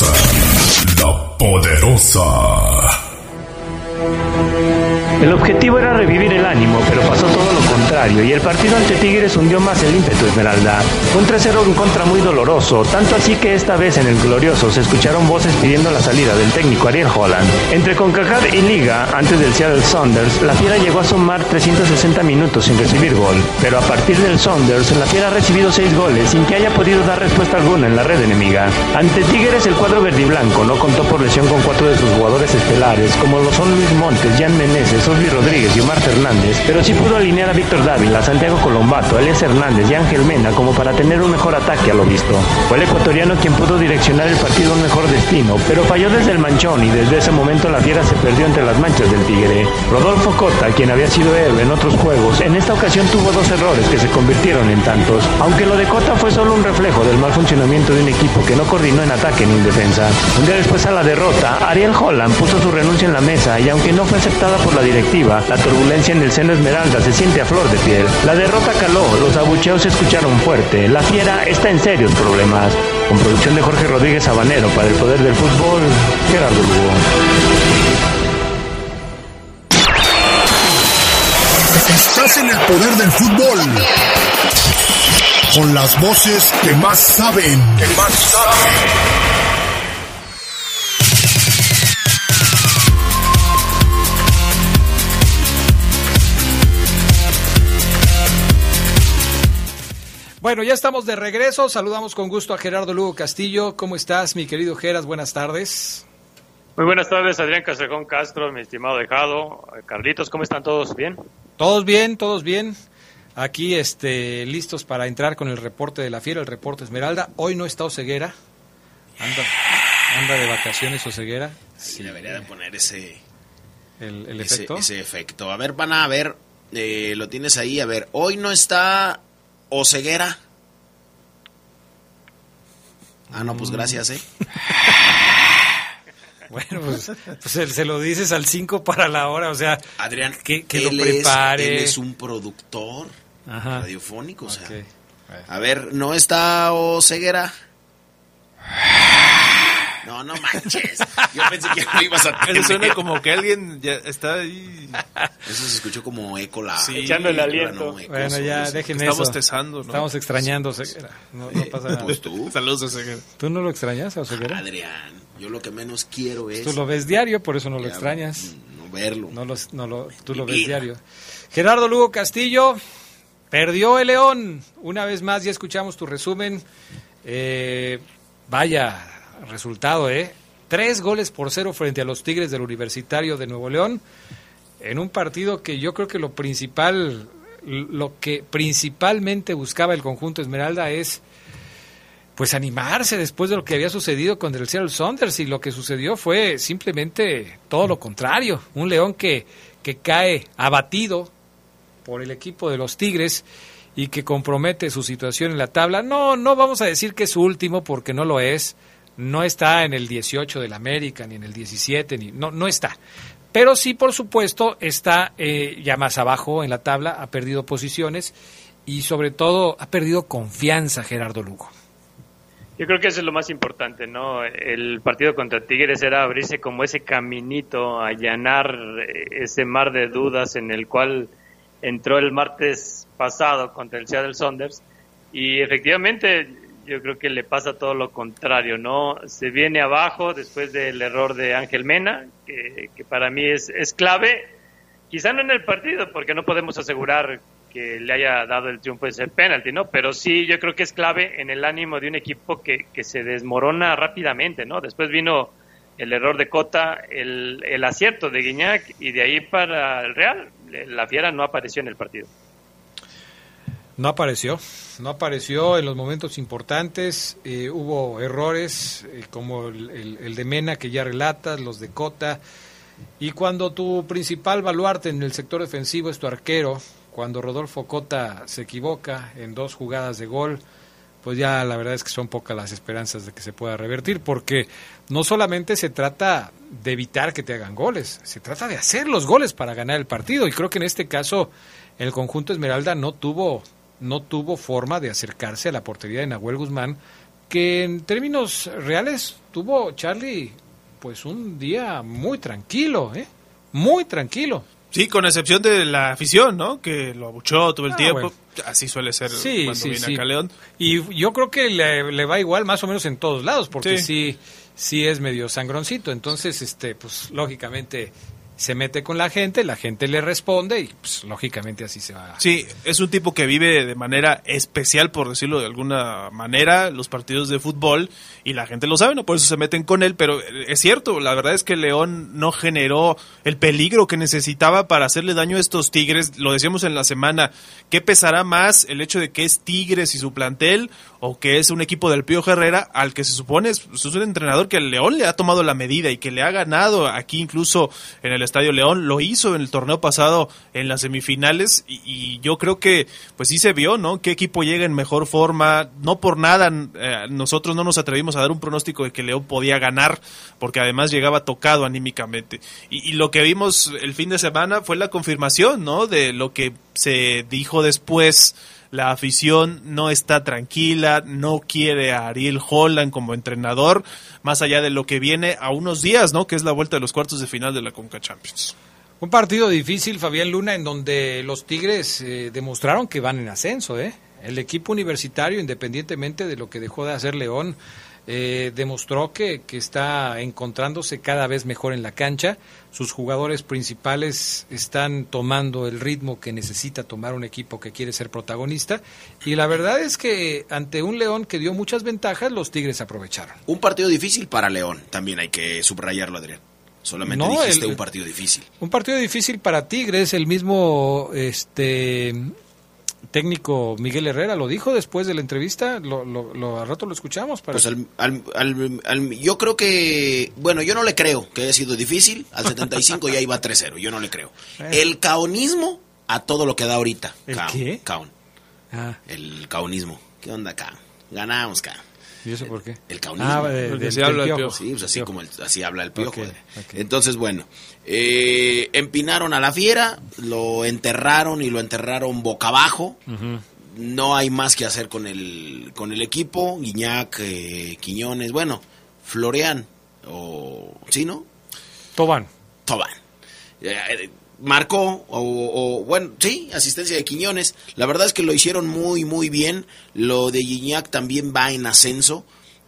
La poderosa. El objetivo era revivir el ánimo, pero pasó todo lo contrario y el partido ante Tigres hundió más el ímpetu Esmeralda. Un 3-0 en contra muy doloroso, tanto así que esta vez en el Glorioso se escucharon voces pidiendo la salida del técnico Ariel Holland. Entre CONCACAF y Liga, antes del Seattle Saunders, la Fiera llegó a sumar 360 minutos sin recibir gol, pero a partir del Saunders, la Fiera ha recibido 6 goles sin que haya podido dar respuesta alguna en la red enemiga. Ante Tigres, el cuadro verde y blanco no contó por lesión con cuatro de sus jugadores estelares, como lo son Luis Montes, Jan Meneses, Rodríguez y Omar Fernández, pero sí pudo alinear a Víctor Dávila, Santiago Colombato, Elias Hernández y Ángel Mena como para tener un mejor ataque a lo visto. Fue el ecuatoriano quien pudo direccionar el partido a un mejor destino, pero falló desde el manchón y desde ese momento la fiera se perdió entre las manchas del Tigre. Rodolfo Cota, quien había sido héroe en otros juegos, en esta ocasión tuvo dos errores que se convirtieron en tantos, aunque lo de Cota fue solo un reflejo del mal funcionamiento de un equipo que no coordinó en ataque ni en defensa. Un día después a la derrota, Ariel Holland puso su renuncia en la mesa y aunque no fue aceptada por la la turbulencia en el seno Esmeralda se siente a flor de piel. La derrota caló, los abucheos se escucharon fuerte, la fiera está en serios problemas. Con producción de Jorge Rodríguez Sabanero para el Poder del Fútbol, Gerardo Lugo. Estás en el poder del fútbol. Con las voces que más saben. Que más saben. Bueno, ya estamos de regreso. Saludamos con gusto a Gerardo Lugo Castillo. ¿Cómo estás, mi querido Geras? Buenas tardes. Muy buenas tardes, Adrián Casejón Castro, mi estimado dejado. Carlitos, ¿cómo están todos? ¿Bien? Todos bien, todos bien. Aquí este, listos para entrar con el reporte de la fiera, el reporte Esmeralda. Hoy no está Oseguera. Anda, anda de vacaciones Oseguera. Sí, debería de poner ese, el, el ese, efecto. ese efecto. A ver, van a ver, eh, lo tienes ahí. A ver, hoy no está Oseguera. Ah, no, pues gracias, ¿eh? Bueno, pues, pues se lo dices al 5 para la hora, o sea, Adrián, que, que él lo prepare. Es, él es un productor Ajá. radiofónico, o sea. A ver, ¿no está Oseguera? No, no manches. Yo pensé que no ibas a Eso tener. suena como que alguien ya está ahí. Eso se escuchó como eco la. Sí, Echando el no, aliento. eco Bueno, ya sobre- dejen Estamos eso. tezando, ¿no? Estamos extrañando a Oseguera. No, no pasa nada. Pues tú, Saludos a Oseguera. ¿Tú no lo extrañas a Oseguera? Adrián, yo lo que menos quiero es Tú lo ves diario, por eso no lo extrañas. no verlo. No lo, no lo, tú lo ves diario. Gerardo Lugo Castillo, perdió el León. Una vez más, ya escuchamos tu resumen. Eh, vaya resultado, ¿eh? Tres goles por cero frente a los Tigres del Universitario de Nuevo León. En un partido que yo creo que lo principal, lo que principalmente buscaba el conjunto Esmeralda es pues animarse después de lo que había sucedido con el Seattle Saunders y lo que sucedió fue simplemente todo lo contrario, un León que, que cae abatido por el equipo de los Tigres y que compromete su situación en la tabla. No, no vamos a decir que es su último porque no lo es, no está en el 18 del América ni en el 17 ni no no está. Pero sí, por supuesto, está eh, ya más abajo en la tabla, ha perdido posiciones y sobre todo ha perdido confianza Gerardo Lugo. Yo creo que eso es lo más importante, ¿no? El partido contra Tigres era abrirse como ese caminito, allanar eh, ese mar de dudas en el cual entró el martes pasado contra el Seattle Saunders y efectivamente yo creo que le pasa todo lo contrario, ¿no? Se viene abajo después del error de Ángel Mena, que, para mí es, es clave, quizá no en el partido, porque no podemos asegurar que le haya dado el triunfo ese penalti, ¿no? Pero sí, yo creo que es clave en el ánimo de un equipo que, que se desmorona rápidamente, ¿no? Después vino el error de Cota, el, el acierto de Guiñac y de ahí para el Real, la Fiera no apareció en el partido. No apareció, no apareció en los momentos importantes, eh, hubo errores eh, como el, el- de Mena que ya relatas, los de Cota, y cuando tu principal baluarte en el sector defensivo es tu arquero, cuando Rodolfo Cota se equivoca en dos jugadas de gol, pues ya la verdad es que son pocas las esperanzas de que se pueda revertir, porque no solamente se trata de evitar que te hagan goles, se trata de hacer los goles para ganar el partido, y creo que en este caso el conjunto Esmeralda no tuvo, no tuvo forma de acercarse a la portería de Nahuel Guzmán, que en términos reales tuvo Charlie pues un día muy tranquilo, ¿eh? muy tranquilo. Sí, con excepción de la afición, ¿no? Que lo abuchó todo el Ah, tiempo. bueno. Así suele ser Sí, cuando sí, viene sí. acá León. Y yo creo que le, le va igual más o menos en todos lados, porque Sí. sí. sí, es medio sangroncito. Entonces, este, pues lógicamente se mete con la gente, la gente le responde y pues lógicamente así se va. Sí, es un tipo que vive de manera especial, por decirlo de alguna manera, los partidos de fútbol y la gente lo sabe, ¿no? Por eso se meten con él, pero es cierto, la verdad es que León no generó el peligro que necesitaba para hacerle daño a estos Tigres, lo decíamos en la semana, ¿qué pesará más el hecho de que es Tigres y su plantel o que es un equipo del Pío Herrera al que se supone es, es un entrenador que el León le ha tomado la medida y que le ha ganado aquí incluso en el Estadio León, lo hizo en el torneo pasado en las semifinales y, yo creo que pues sí se vio, ¿no? ¿Qué equipo llega en mejor forma? No por nada eh, nosotros no nos atrevimos a dar un pronóstico de que León podía ganar porque además llegaba tocado anímicamente y, y lo que vimos el fin de semana fue la confirmación, ¿no? De lo que se dijo después la afición no está tranquila, no quiere a Ariel Holland como entrenador, más allá de lo que viene a unos días, ¿no? Que es la vuelta de los cuartos de final de la Conca Champions. Un partido difícil, Fabián Luna, en donde los Tigres eh, demostraron que van en ascenso, ¿eh? El equipo universitario, independientemente de lo que dejó de hacer León, eh, demostró que, que está encontrándose cada vez mejor en la cancha. Sus jugadores principales están tomando el ritmo que necesita tomar un equipo que quiere ser protagonista. Y la verdad es que ante un León que dio muchas ventajas, los Tigres aprovecharon. Un partido difícil para León, también hay que subrayarlo, Adrián. Solamente No, dijiste el- un partido difícil. Un partido difícil para Tigres, el mismo este técnico Miguel Herrera lo dijo después de la entrevista, lo, lo, lo- a rato lo escuchamos para Pues al- al- al- al- yo creo que, bueno, yo no le creo que haya sido difícil. Al 75 ya iba 3-0, yo no le creo. El caonismo a todo lo que da ahorita. ¿El Caon, qué? Caon. Ah, El caonismo. ¿Qué onda, Caon? Ganamos, Caon. ¿Y eso por qué? El caunismo. Ah, de- Porque del- se habla del piojo. Sí, pues así como el- así habla el piojo. Eh. Entonces, bueno, eh, empinaron a la fiera, lo enterraron y lo enterraron boca abajo. No hay más que hacer con el, con el equipo. Guiñac, eh, Quiñones, bueno, Florian, o. ¿Sí, no? Tobán. Tobán. Eh, eh, marcó, o, o, bueno, sí, asistencia de Quiñones. La verdad es que lo hicieron muy, muy bien. Lo de Guiñac también va en ascenso,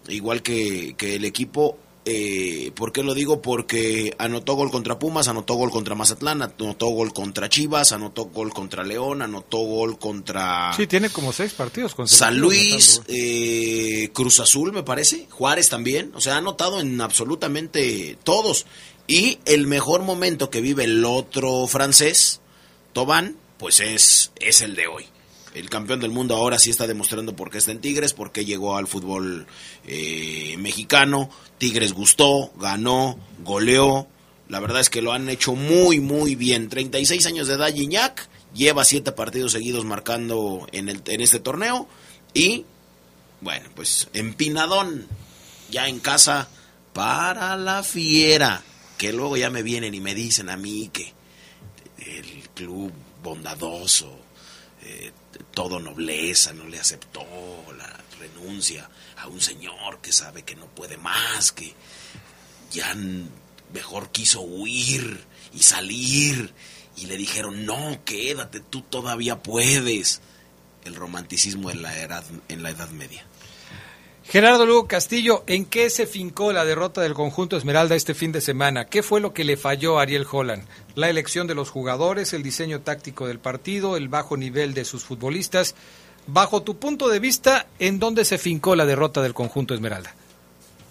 igual que, que el equipo. Eh, ¿Por qué lo digo? Porque anotó gol contra Pumas, anotó gol contra Mazatlán, anotó gol contra Chivas, anotó gol contra León, anotó gol contra Sí, tiene como seis partidos con San Luis, eh, Cruz Azul, me parece, Juárez también, o sea, ha anotado en absolutamente todos. Y el mejor momento que vive el otro francés, Tobán, pues es, es el de hoy. El campeón del mundo ahora sí está demostrando por qué está en Tigres, por qué llegó al fútbol eh, mexicano. Tigres gustó, ganó, goleó. La verdad es que lo han hecho muy, muy bien. 36 años de edad, Gignac. Lleva siete partidos seguidos marcando en, el, en este torneo. Y, bueno, pues empinadón. Ya en casa para la fiera. Que luego ya me vienen y me dicen a mí que el club bondadoso, eh, todo nobleza, no le aceptó la renuncia a un señor que sabe que no puede más, que ya mejor quiso huir y salir y le dijeron, no, quédate, tú todavía puedes. El romanticismo en la edad, en la edad media. Gerardo Lugo Castillo, ¿en qué se fincó la derrota del conjunto Esmeralda este fin de semana? ¿Qué fue lo que le falló a Ariel Holland? ¿La elección de los jugadores, el diseño táctico del partido, el bajo nivel de sus futbolistas? Bajo tu punto de vista, ¿en dónde se fincó la derrota del conjunto Esmeralda?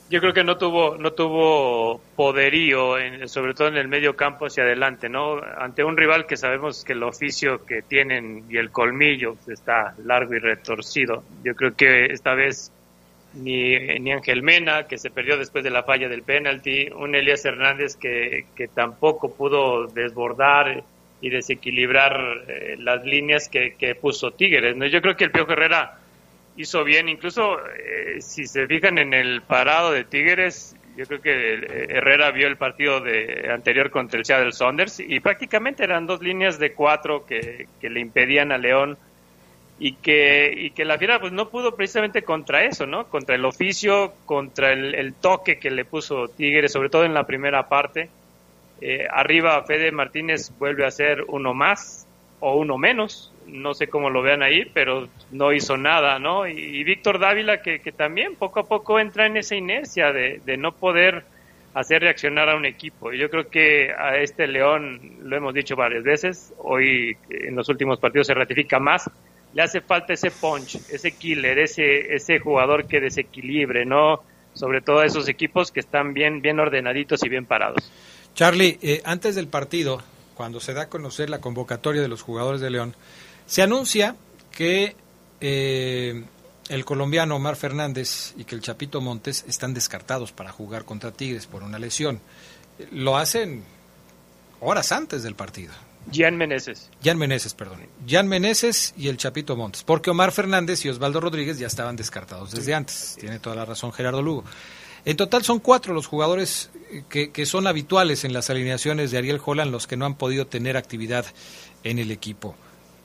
Yo creo que no tuvo no tuvo poderío, sobre todo en el medio campo hacia adelante, ¿no? Ante un rival que sabemos que el oficio que tienen y el colmillo está largo y retorcido. Yo creo que esta vez ni, ni Ángel Mena, que se perdió después de la falla del penalti, un Elías Hernández que, que tampoco pudo desbordar y desequilibrar eh, las líneas que, que puso Tigres. ¿no? Yo creo que el Piojo Herrera hizo bien, incluso eh, si se fijan en el parado de Tigres, yo creo que eh, Herrera vio el partido de anterior contra el Seattle Saunders y prácticamente eran dos líneas de cuatro que, que le impedían a León y que y que la Fiera pues no pudo precisamente contra eso, ¿no? Contra el oficio, contra el, el toque que le puso Tigres, sobre todo en la primera parte. Eh, arriba Fede Martínez vuelve a ser uno más o uno menos, no sé cómo lo vean ahí, pero no hizo nada, ¿no? Y, Víctor Dávila que, que, también poco a poco entra en esa inercia de, de no poder hacer reaccionar a un equipo. Yo creo que a este León, lo hemos dicho varias veces, hoy en los últimos partidos se ratifica más, le hace falta ese punch, ese killer, ese, ese jugador que desequilibre, ¿no? Sobre todo a esos equipos que están bien, bien ordenaditos y bien parados. Charlie, eh, antes del partido, cuando se da a conocer la convocatoria de los jugadores de León, se anuncia que eh, el colombiano Omar Fernández y que el Chapito Montes están descartados para jugar contra Tigres por una lesión. Lo hacen horas antes del partido. Jan Meneses. Jan Meneses, perdón. Jan Meneses y el Chapito Montes. Porque Omar Fernández y Osvaldo Rodríguez ya estaban descartados desde antes. Tiene toda la razón Gerardo Lugo. En total son cuatro los jugadores que, que son habituales en las alineaciones de Ariel Holland los que no han podido tener actividad en el equipo.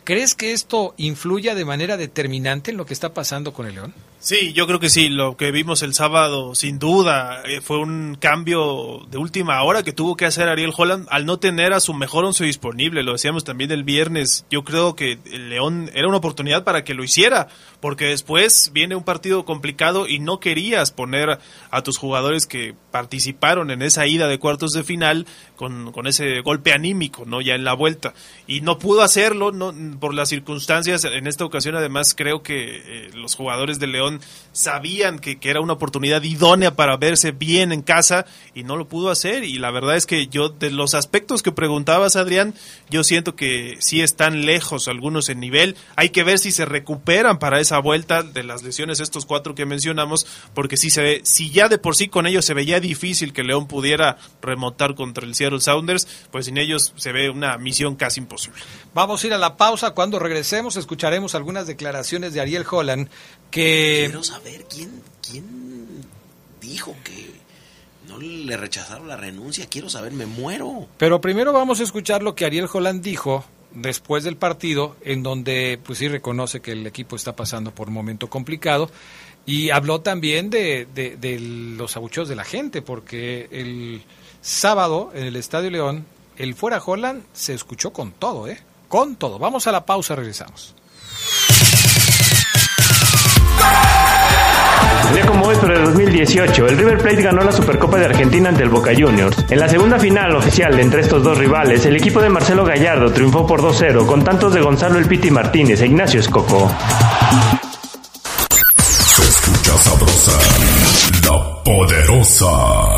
¿Crees que esto influya de manera determinante en lo que está pasando con el León? Sí, yo creo que sí. Lo que vimos el sábado, sin duda, eh, fue un cambio de última hora que tuvo que hacer Ariel Holland al no tener a su mejor once disponible. Lo decíamos también el viernes. Yo creo que el León era una oportunidad para que lo hiciera, porque después viene un partido complicado y no querías poner a tus jugadores que participaron en esa ida de cuartos de final con, con ese golpe anímico, ¿no? Ya en la vuelta. Y no pudo hacerlo, no, por las circunstancias. En esta ocasión, además, creo que eh, los jugadores de León sabían que, era una oportunidad idónea para verse bien en casa y no lo pudo hacer. Y la verdad es que yo, de los aspectos que preguntabas, Adrián, yo siento que sí están lejos algunos en nivel. Hay que ver si se recuperan para esa vuelta de las lesiones, estos cuatro que mencionamos, porque si, se ve, si ya de por sí con ellos se veía difícil que León pudiera remontar contra el Seattle Sounders, pues sin ellos se ve una misión casi imposible. Vamos a ir a la pausa. Cuando regresemos escucharemos algunas declaraciones de Ariel Holland que... Quiero saber quién, quién dijo que no le rechazaron la renuncia. Quiero saber, me muero. Pero primero vamos a escuchar lo que Ariel Holland dijo después del partido, en donde pues sí reconoce que el equipo está pasando por un momento complicado. Y habló también de, de, de los abucheos de la gente, porque el sábado en el Estadio León, el fuera Holland se escuchó con todo, ¿eh? Con todo. Vamos a la pausa, regresamos. 2018, el River Plate ganó la Supercopa de Argentina ante el Boca Juniors. En la segunda final oficial entre estos dos rivales, el equipo de Marcelo Gallardo triunfó por 2-0 con tantos de Gonzalo El Piti Martínez e Ignacio Escoco. Se escucha sabrosa, la poderosa.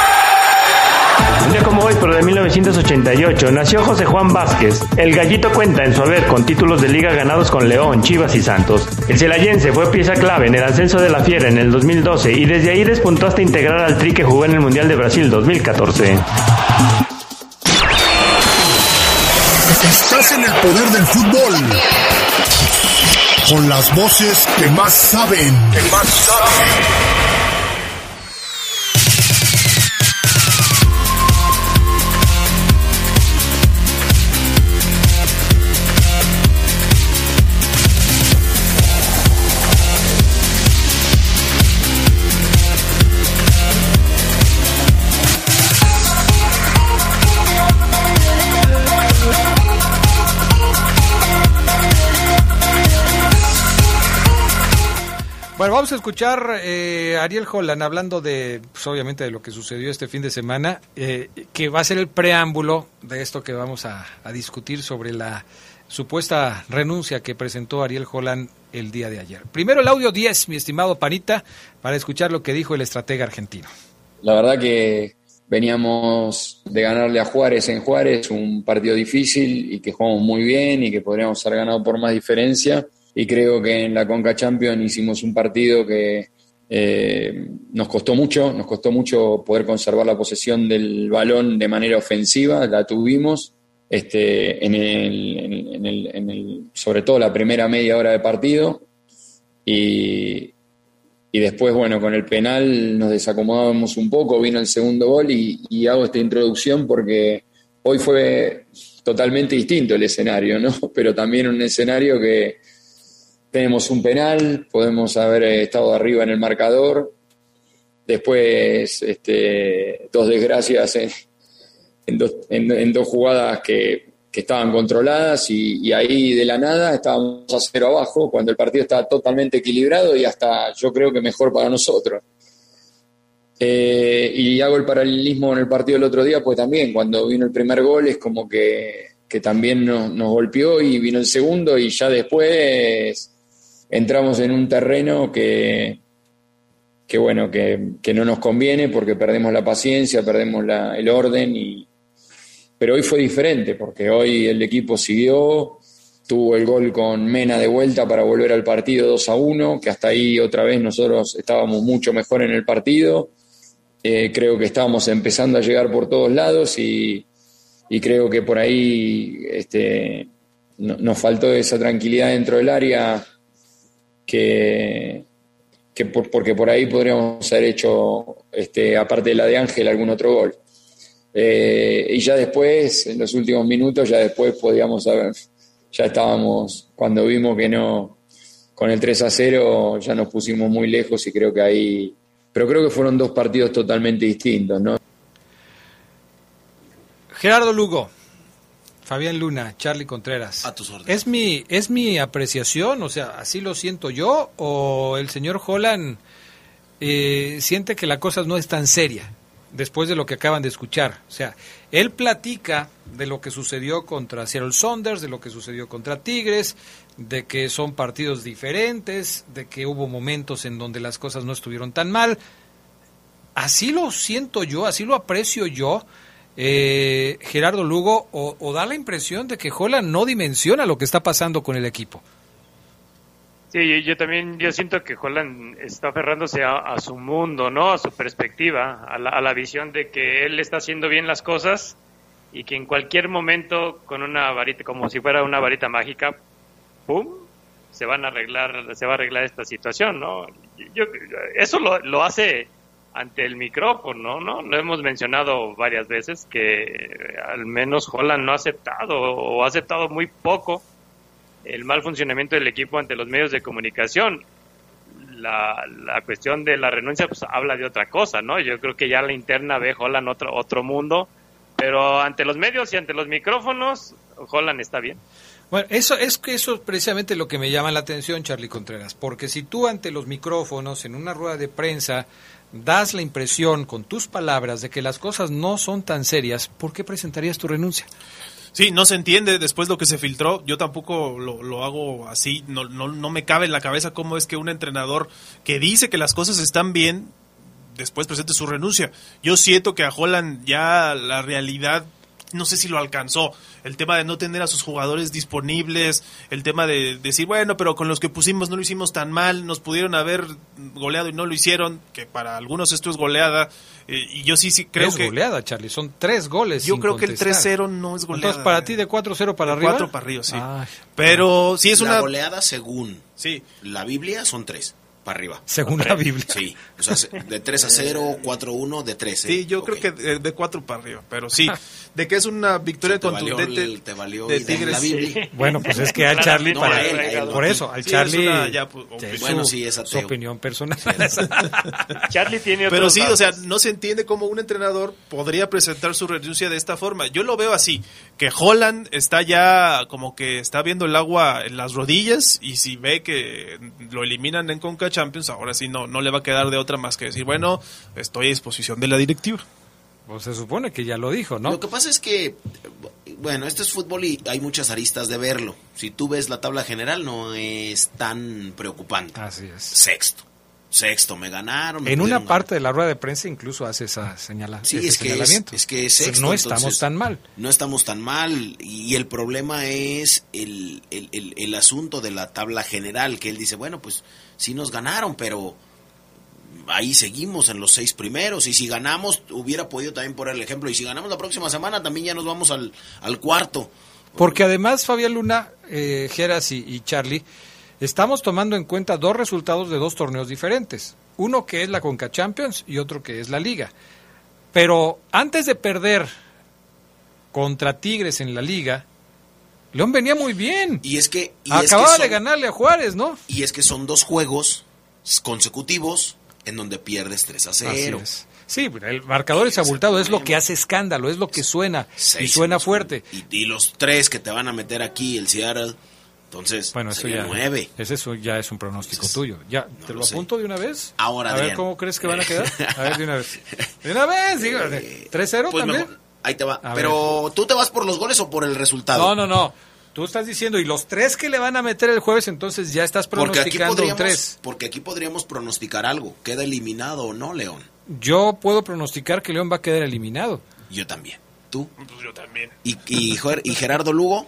Un día como hoy, pero de 1988, nació José Juan Vázquez. El gallito cuenta en su haber con títulos de liga ganados con León, Chivas y Santos. El celayense fue pieza clave en el ascenso de la Fiera en el 2012 y desde ahí despuntó hasta integrar al tri que jugó en el Mundial de Brasil 2014. Estás en el poder del fútbol. Con las voces que más saben. Que más saben. Vamos a escuchar eh, Ariel Holland hablando de, pues, obviamente, de lo que sucedió este fin de semana, eh, que va a ser el preámbulo de esto que vamos a, a, discutir sobre la supuesta renuncia que presentó Ariel Holland el día de ayer. Primero el audio 10, mi estimado Panita, para escuchar lo que dijo el estratega argentino. La verdad que veníamos de ganarle a Juárez en Juárez, un partido difícil y que jugamos muy bien y que podríamos haber ganado por más diferencia y creo que en la Conca Champions hicimos un partido que eh, nos costó mucho, nos costó mucho poder conservar la posesión del balón de manera ofensiva, la tuvimos, este, en el, en el, en el, sobre todo la primera media hora de partido. Y, y después, bueno, con el penal nos desacomodábamos un poco, vino el segundo gol y, y hago esta introducción porque hoy fue totalmente distinto el escenario, ¿no? Pero también un escenario que tenemos un penal, podemos haber estado arriba en el marcador, después este, dos desgracias en, en, dos, en, dos, jugadas que, que estaban controladas y, y, ahí de la nada estábamos a cero abajo cuando el partido estaba totalmente equilibrado y hasta yo creo que mejor para nosotros. Eh, y hago el paralelismo en el partido del otro día, pues también cuando vino el primer gol es como que, que también nos, nos, golpeó y vino el segundo y ya después entramos en un terreno que, que bueno, que, que no nos conviene porque perdemos la paciencia, perdemos el orden y, pero hoy fue diferente porque hoy el equipo siguió, tuvo el gol con Mena de vuelta para volver al partido 2 a 1, que hasta ahí otra vez nosotros estábamos mucho mejor en el partido. Eh, creo que estábamos empezando a llegar por todos lados y, y creo que por ahí este, no, nos faltó esa tranquilidad dentro del área que, que por, porque por ahí podríamos haber hecho, este, aparte de la de Ángel, algún otro gol. Eh, y ya después, en los últimos minutos, ya después podíamos haber, ya estábamos, cuando vimos que no, con el 3 a 0, ya nos pusimos muy lejos y creo que ahí, pero creo que fueron dos partidos totalmente distintos, ¿no? Gerardo Lugo, Fabián Luna, Charlie Contreras. A tus órdenes. ¿Es mi, ¿Es mi apreciación? O sea, ¿así lo siento yo? ¿O el señor Holland eh, siente que la cosa no es tan seria? después de lo que acaban de escuchar. O sea, él platica de lo que sucedió contra Seattle Saunders, de lo que sucedió contra Tigres, de que son partidos diferentes, de que hubo momentos en donde las cosas no estuvieron tan mal. Así lo siento yo, así lo aprecio yo. Eh, Gerardo Lugo, o, da la impresión de que Holland no dimensiona lo que está pasando con el equipo. Sí, yo, también yo siento que Holland está aferrándose a, a, su mundo, ¿no? A su perspectiva, a la, a la, visión de que él está haciendo bien las cosas y que en cualquier momento con una varita, como si fuera una varita mágica, ¡pum! se van a arreglar, se va a arreglar esta situación, ¿no? Yo, eso lo, lo hace ante el micrófono, ¿no? Lo hemos mencionado varias veces que al menos Holland no ha aceptado o ha aceptado muy poco el mal funcionamiento del equipo ante los medios de comunicación. La, la, cuestión de la renuncia pues habla de otra cosa, ¿no? Yo creo que ya la interna ve Holland otro, otro mundo, pero ante los medios y ante los micrófonos, Holland está bien. Bueno, eso es que eso es precisamente lo que me llama la atención, Charlie Contreras, porque si tú ante los micrófonos, en una rueda de prensa, das la impresión con tus palabras de que las cosas no son tan serias, ¿por qué presentarías tu renuncia? Sí, no se entiende después lo que se filtró. Yo tampoco lo, lo hago así. No, no, no, me cabe en la cabeza cómo es que un entrenador que dice que las cosas están bien, después presente su renuncia. Yo siento que a Holland ya la realidad, no sé si lo alcanzó. El tema de no tener a sus jugadores disponibles, el tema de decir, bueno, pero con los que pusimos no lo hicimos tan mal, nos pudieron haber goleado y no lo hicieron, que para algunos esto es goleada. Eh, y yo sí, sí creo es que. goleada, Charlie. Son tres goles. Yo sin creo contestar. que el 3-0 no es goleada. Entonces, para ti, de 4-0 para arriba. 4 para arriba, sí. Ay, Pero sí es la una. goleada según sí. la Biblia son tres para arriba. Según la Biblia. Sí, o sea, de 3 a 0, 4 a 1, de 3. Sí, yo okay. creo que de 4 para arriba, pero sí, de que es una victoria te contundente te valió de Tigres. La Biblia. Bueno, pues es que al Charlie, no, para, a él, a él, por eso, al sí, Charlie, una, ya, pues, okay. su, bueno, sí, es su opinión personal. Charlie tiene Pero sí, datos. o sea, no se entiende cómo un entrenador podría presentar su renuncia de esta forma. Yo lo veo así, que Holland está ya como que está viendo el agua en las rodillas y si ve que lo eliminan en Conca Champions, ahora sí no, no le va a quedar de otra más que decir, bueno, estoy a disposición de la directiva. Pues se supone que ya lo dijo, ¿no? Lo que pasa es que, bueno, esto es fútbol y hay muchas aristas de verlo. Si tú ves la tabla general, no es tan preocupante. Así es. Sexto. Sexto, me ganaron. Me en una ganar. parte de la rueda de prensa incluso hace esa señala, sí, ese es que señalamiento. Es, es que es sexto, no estamos entonces, tan mal. No estamos tan mal. Y el problema es el, el, el, el asunto de la tabla general, que él dice, bueno, pues sí nos ganaron, pero ahí seguimos en los seis primeros y si ganamos hubiera podido también poner el ejemplo y si ganamos la próxima semana también ya nos vamos al, al cuarto. Porque además Fabián Luna, eh, Geras y, y Charlie, estamos tomando en cuenta dos resultados de dos torneos diferentes. Uno que es la Conca Champions y otro que es la Liga. Pero antes de perder contra Tigres en la Liga, León venía muy bien. Y es que... Y Acababa es que son- de ganarle a Juárez, ¿no? Y es que son dos juegos consecutivos en donde pierdes 3 a 0. Así es. Sí, el marcador es abultado, es lo que hace escándalo, es lo que suena y Seis suena en los- fuerte. Y, y los tres que te van a meter aquí, el Seattle, entonces Bueno, eso ya, nueve. ese es un- ya es un pronóstico tuyo. Ya, ¿te lo, lo apunto de una vez? Ahora, A ver Adrián. cómo crees que van a quedar. A ver, de una vez. De una vez, digo, de- 3-0 Pues también. mejor, ahí te va. A Pero tú te vas por los goles o por el resultado. No, no, no. Tú estás diciendo, y los tres que le van a meter el jueves, entonces ya estás Porque aquí, pronosticando un podríamos, 3. porque aquí podríamos pronosticar algo. ¿Queda eliminado o no, León? Yo puedo pronosticar que León va a quedar eliminado. Yo también. ¿Tú? Pues yo también. ¿Y, y, Ger- y Gerardo Lugo?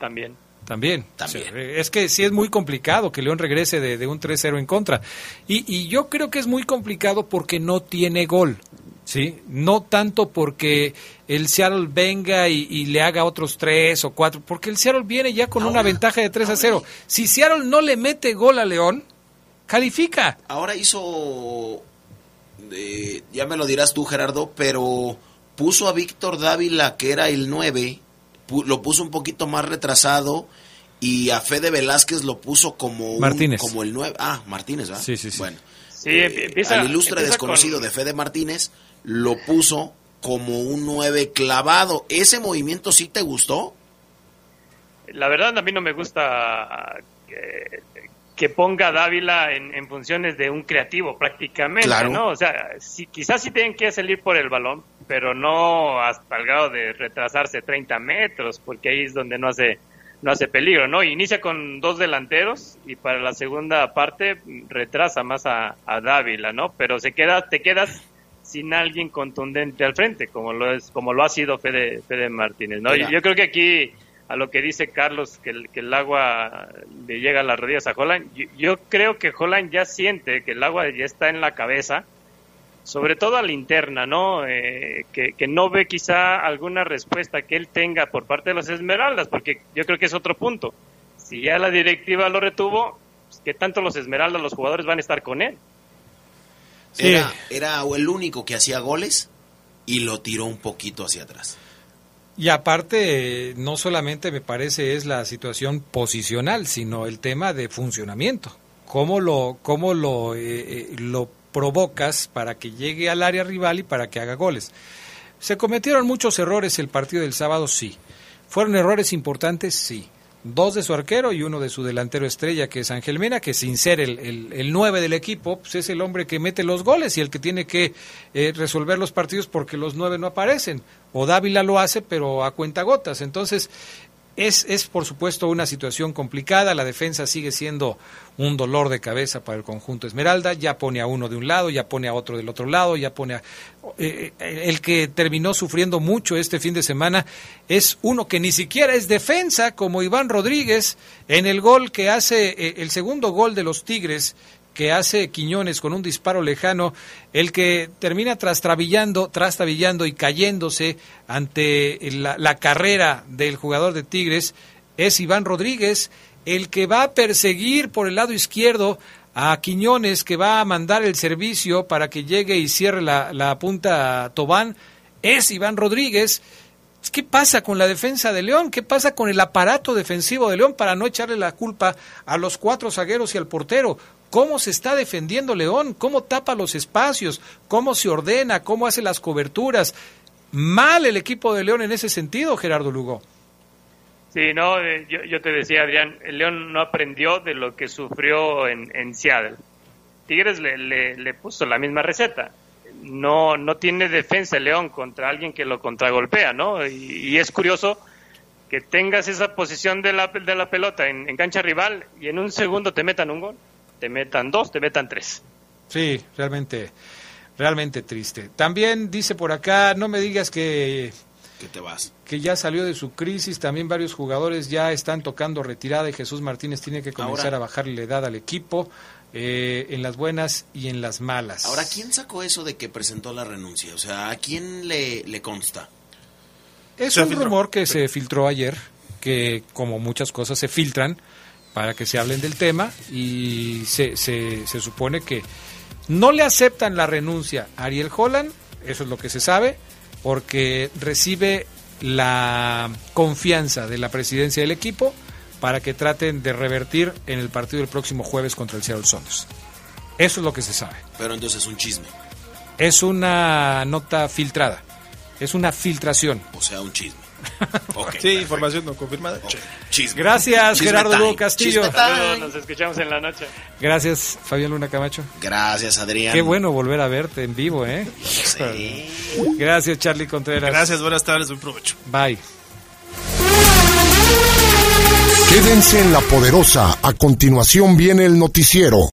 También. También. Sí, es que sí es muy complicado que León regrese de, de un 3-0 en contra. Y, y yo creo que es muy complicado porque no tiene gol. ¿sí? No tanto porque el Seattle venga y, y le haga otros tres o cuatro, porque el Seattle viene ya con una ventaja de 3 a 0. Si Seattle no le mete gol a León, califica. Ahora hizo. eh, ya me lo dirás tú, Gerardo, pero puso a Víctor Dávila, que era el 9, pu- lo puso un poquito más retrasado. Y a Fede Velázquez lo puso como un- Martínez. como el 9. Ah, Martínez, ¿verdad? Sí, sí, sí. Bueno, Sí, empieza, al ilustre desconocido con- de Fede Martínez lo puso como un 9 clavado. ¿Ese movimiento sí te gustó? La verdad a mí no me gusta que, que ponga a Dávila en, en funciones de un creativo prácticamente, Claro. ¿no? O sea, sí, quizás sí tienen que salir por el balón, pero no hasta el grado de retrasarse 30 metros, porque ahí es donde no hace no hace peligro, ¿no? Inicia con dos delanteros y para la segunda parte retrasa más a, a Dávila, ¿no? Pero se queda, te quedas sin alguien contundente al frente, como lo es, como lo ha sido Fede, Fede Martínez, ¿no? Mira. Yo creo que aquí a lo que dice Carlos, que el, que el agua le llega a las rodillas a Holland, yo, yo creo que Holland ya siente que el agua ya está en la cabeza, sobre todo a la interna, ¿no? Eh, que, que no ve quizá alguna respuesta que él tenga por parte de los Esmeraldas, porque yo creo que es otro punto. Si ya la directiva lo retuvo, pues, ¿qué tanto los Esmeraldas, los jugadores van a estar con él? Era, era el único que hacía goles y lo tiró un poquito hacia atrás. Y aparte, no solamente me parece es la situación posicional, sino el tema de funcionamiento. ¿Cómo lo, cómo lo, eh, eh, lo provocas para que llegue al área rival y para que haga goles? ¿Se cometieron muchos errores el partido del sábado? Sí. ¿Fueron errores importantes? Sí. Dos de su arquero y uno de su delantero estrella, que es Ángel Mena, que sin ser el, el, del equipo, pues es el hombre que mete los goles y el que tiene que eh, resolver los partidos porque los nueve no aparecen. O Dávila lo hace, pero a cuentagotas. Entonces, es, es por supuesto una situación complicada. La defensa sigue siendo un dolor de cabeza para el conjunto Esmeralda. Ya pone a uno de un lado, ya pone a otro del otro lado, ya pone a. eh, eh, el que terminó sufriendo mucho este fin de semana es uno que ni siquiera es defensa, como Iván Rodríguez, en el gol que hace, eh, el segundo gol de los Tigres que hace Quiñones con un disparo lejano, el que termina trastabillando, trastabillando y cayéndose ante la, carrera del jugador de Tigres es Iván Rodríguez, el que va a perseguir por el lado izquierdo a Quiñones, que va a mandar el servicio para que llegue y cierre la, la punta a Tobán, es Iván Rodríguez. ¿Qué pasa con la defensa de León? ¿Qué pasa con el aparato defensivo de León para no echarle la culpa a los cuatro zagueros y al portero? ¿Cómo se está defendiendo León? ¿Cómo tapa los espacios? ¿Cómo se ordena? ¿Cómo hace las coberturas? Mal el equipo de León en ese sentido, Gerardo Lugo. Sí, no, eh, yo, te decía, Adrián, León no aprendió de lo que sufrió en, Seattle. Tigres le, le, puso la misma receta. No, no tiene defensa León contra alguien que lo contragolpea, ¿no? Y, es curioso que tengas esa posición de la, de la pelota en, en cancha rival y en un segundo te metan un gol, te metan dos, te metan tres. Sí, realmente, realmente triste. También dice por acá, no me digas que que te vas. Que ya salió de su crisis, también varios jugadores ya están tocando retirada y Jesús Martínez tiene que comenzar Ahora. a bajarle la edad al equipo. eh, en las buenas y en las malas. Ahora, ¿quién sacó eso de que presentó la renuncia? O sea, ¿a quién le, le consta? Es Se un filtró. rumor que se filtró ayer, que como muchas cosas se filtran para que se hablen del tema y se, se, se supone que no le aceptan la renuncia a Ariel Holland, eso es lo que se sabe, porque recibe la confianza de la presidencia del equipo para que traten de revertir en el partido del próximo jueves contra el Seattle Sounders. Eso es lo que se sabe. Pero entonces es un chisme. Es una nota filtrada, es una filtración. O sea, un chisme. Sí, información no confirmada. Chisme. Gracias, Chisme Gerardo time. Lugo Castillo. Chisme Saludos, time. nos escuchamos en la noche. Gracias, Fabián Luna Camacho. Gracias, Adrián. Qué bueno volver a verte en vivo, ¿eh? Sí. Gracias, Charlie Contreras. Gracias, buenas tardes, buen provecho. Bye. Quédense en la poderosa. A continuación viene el noticiero.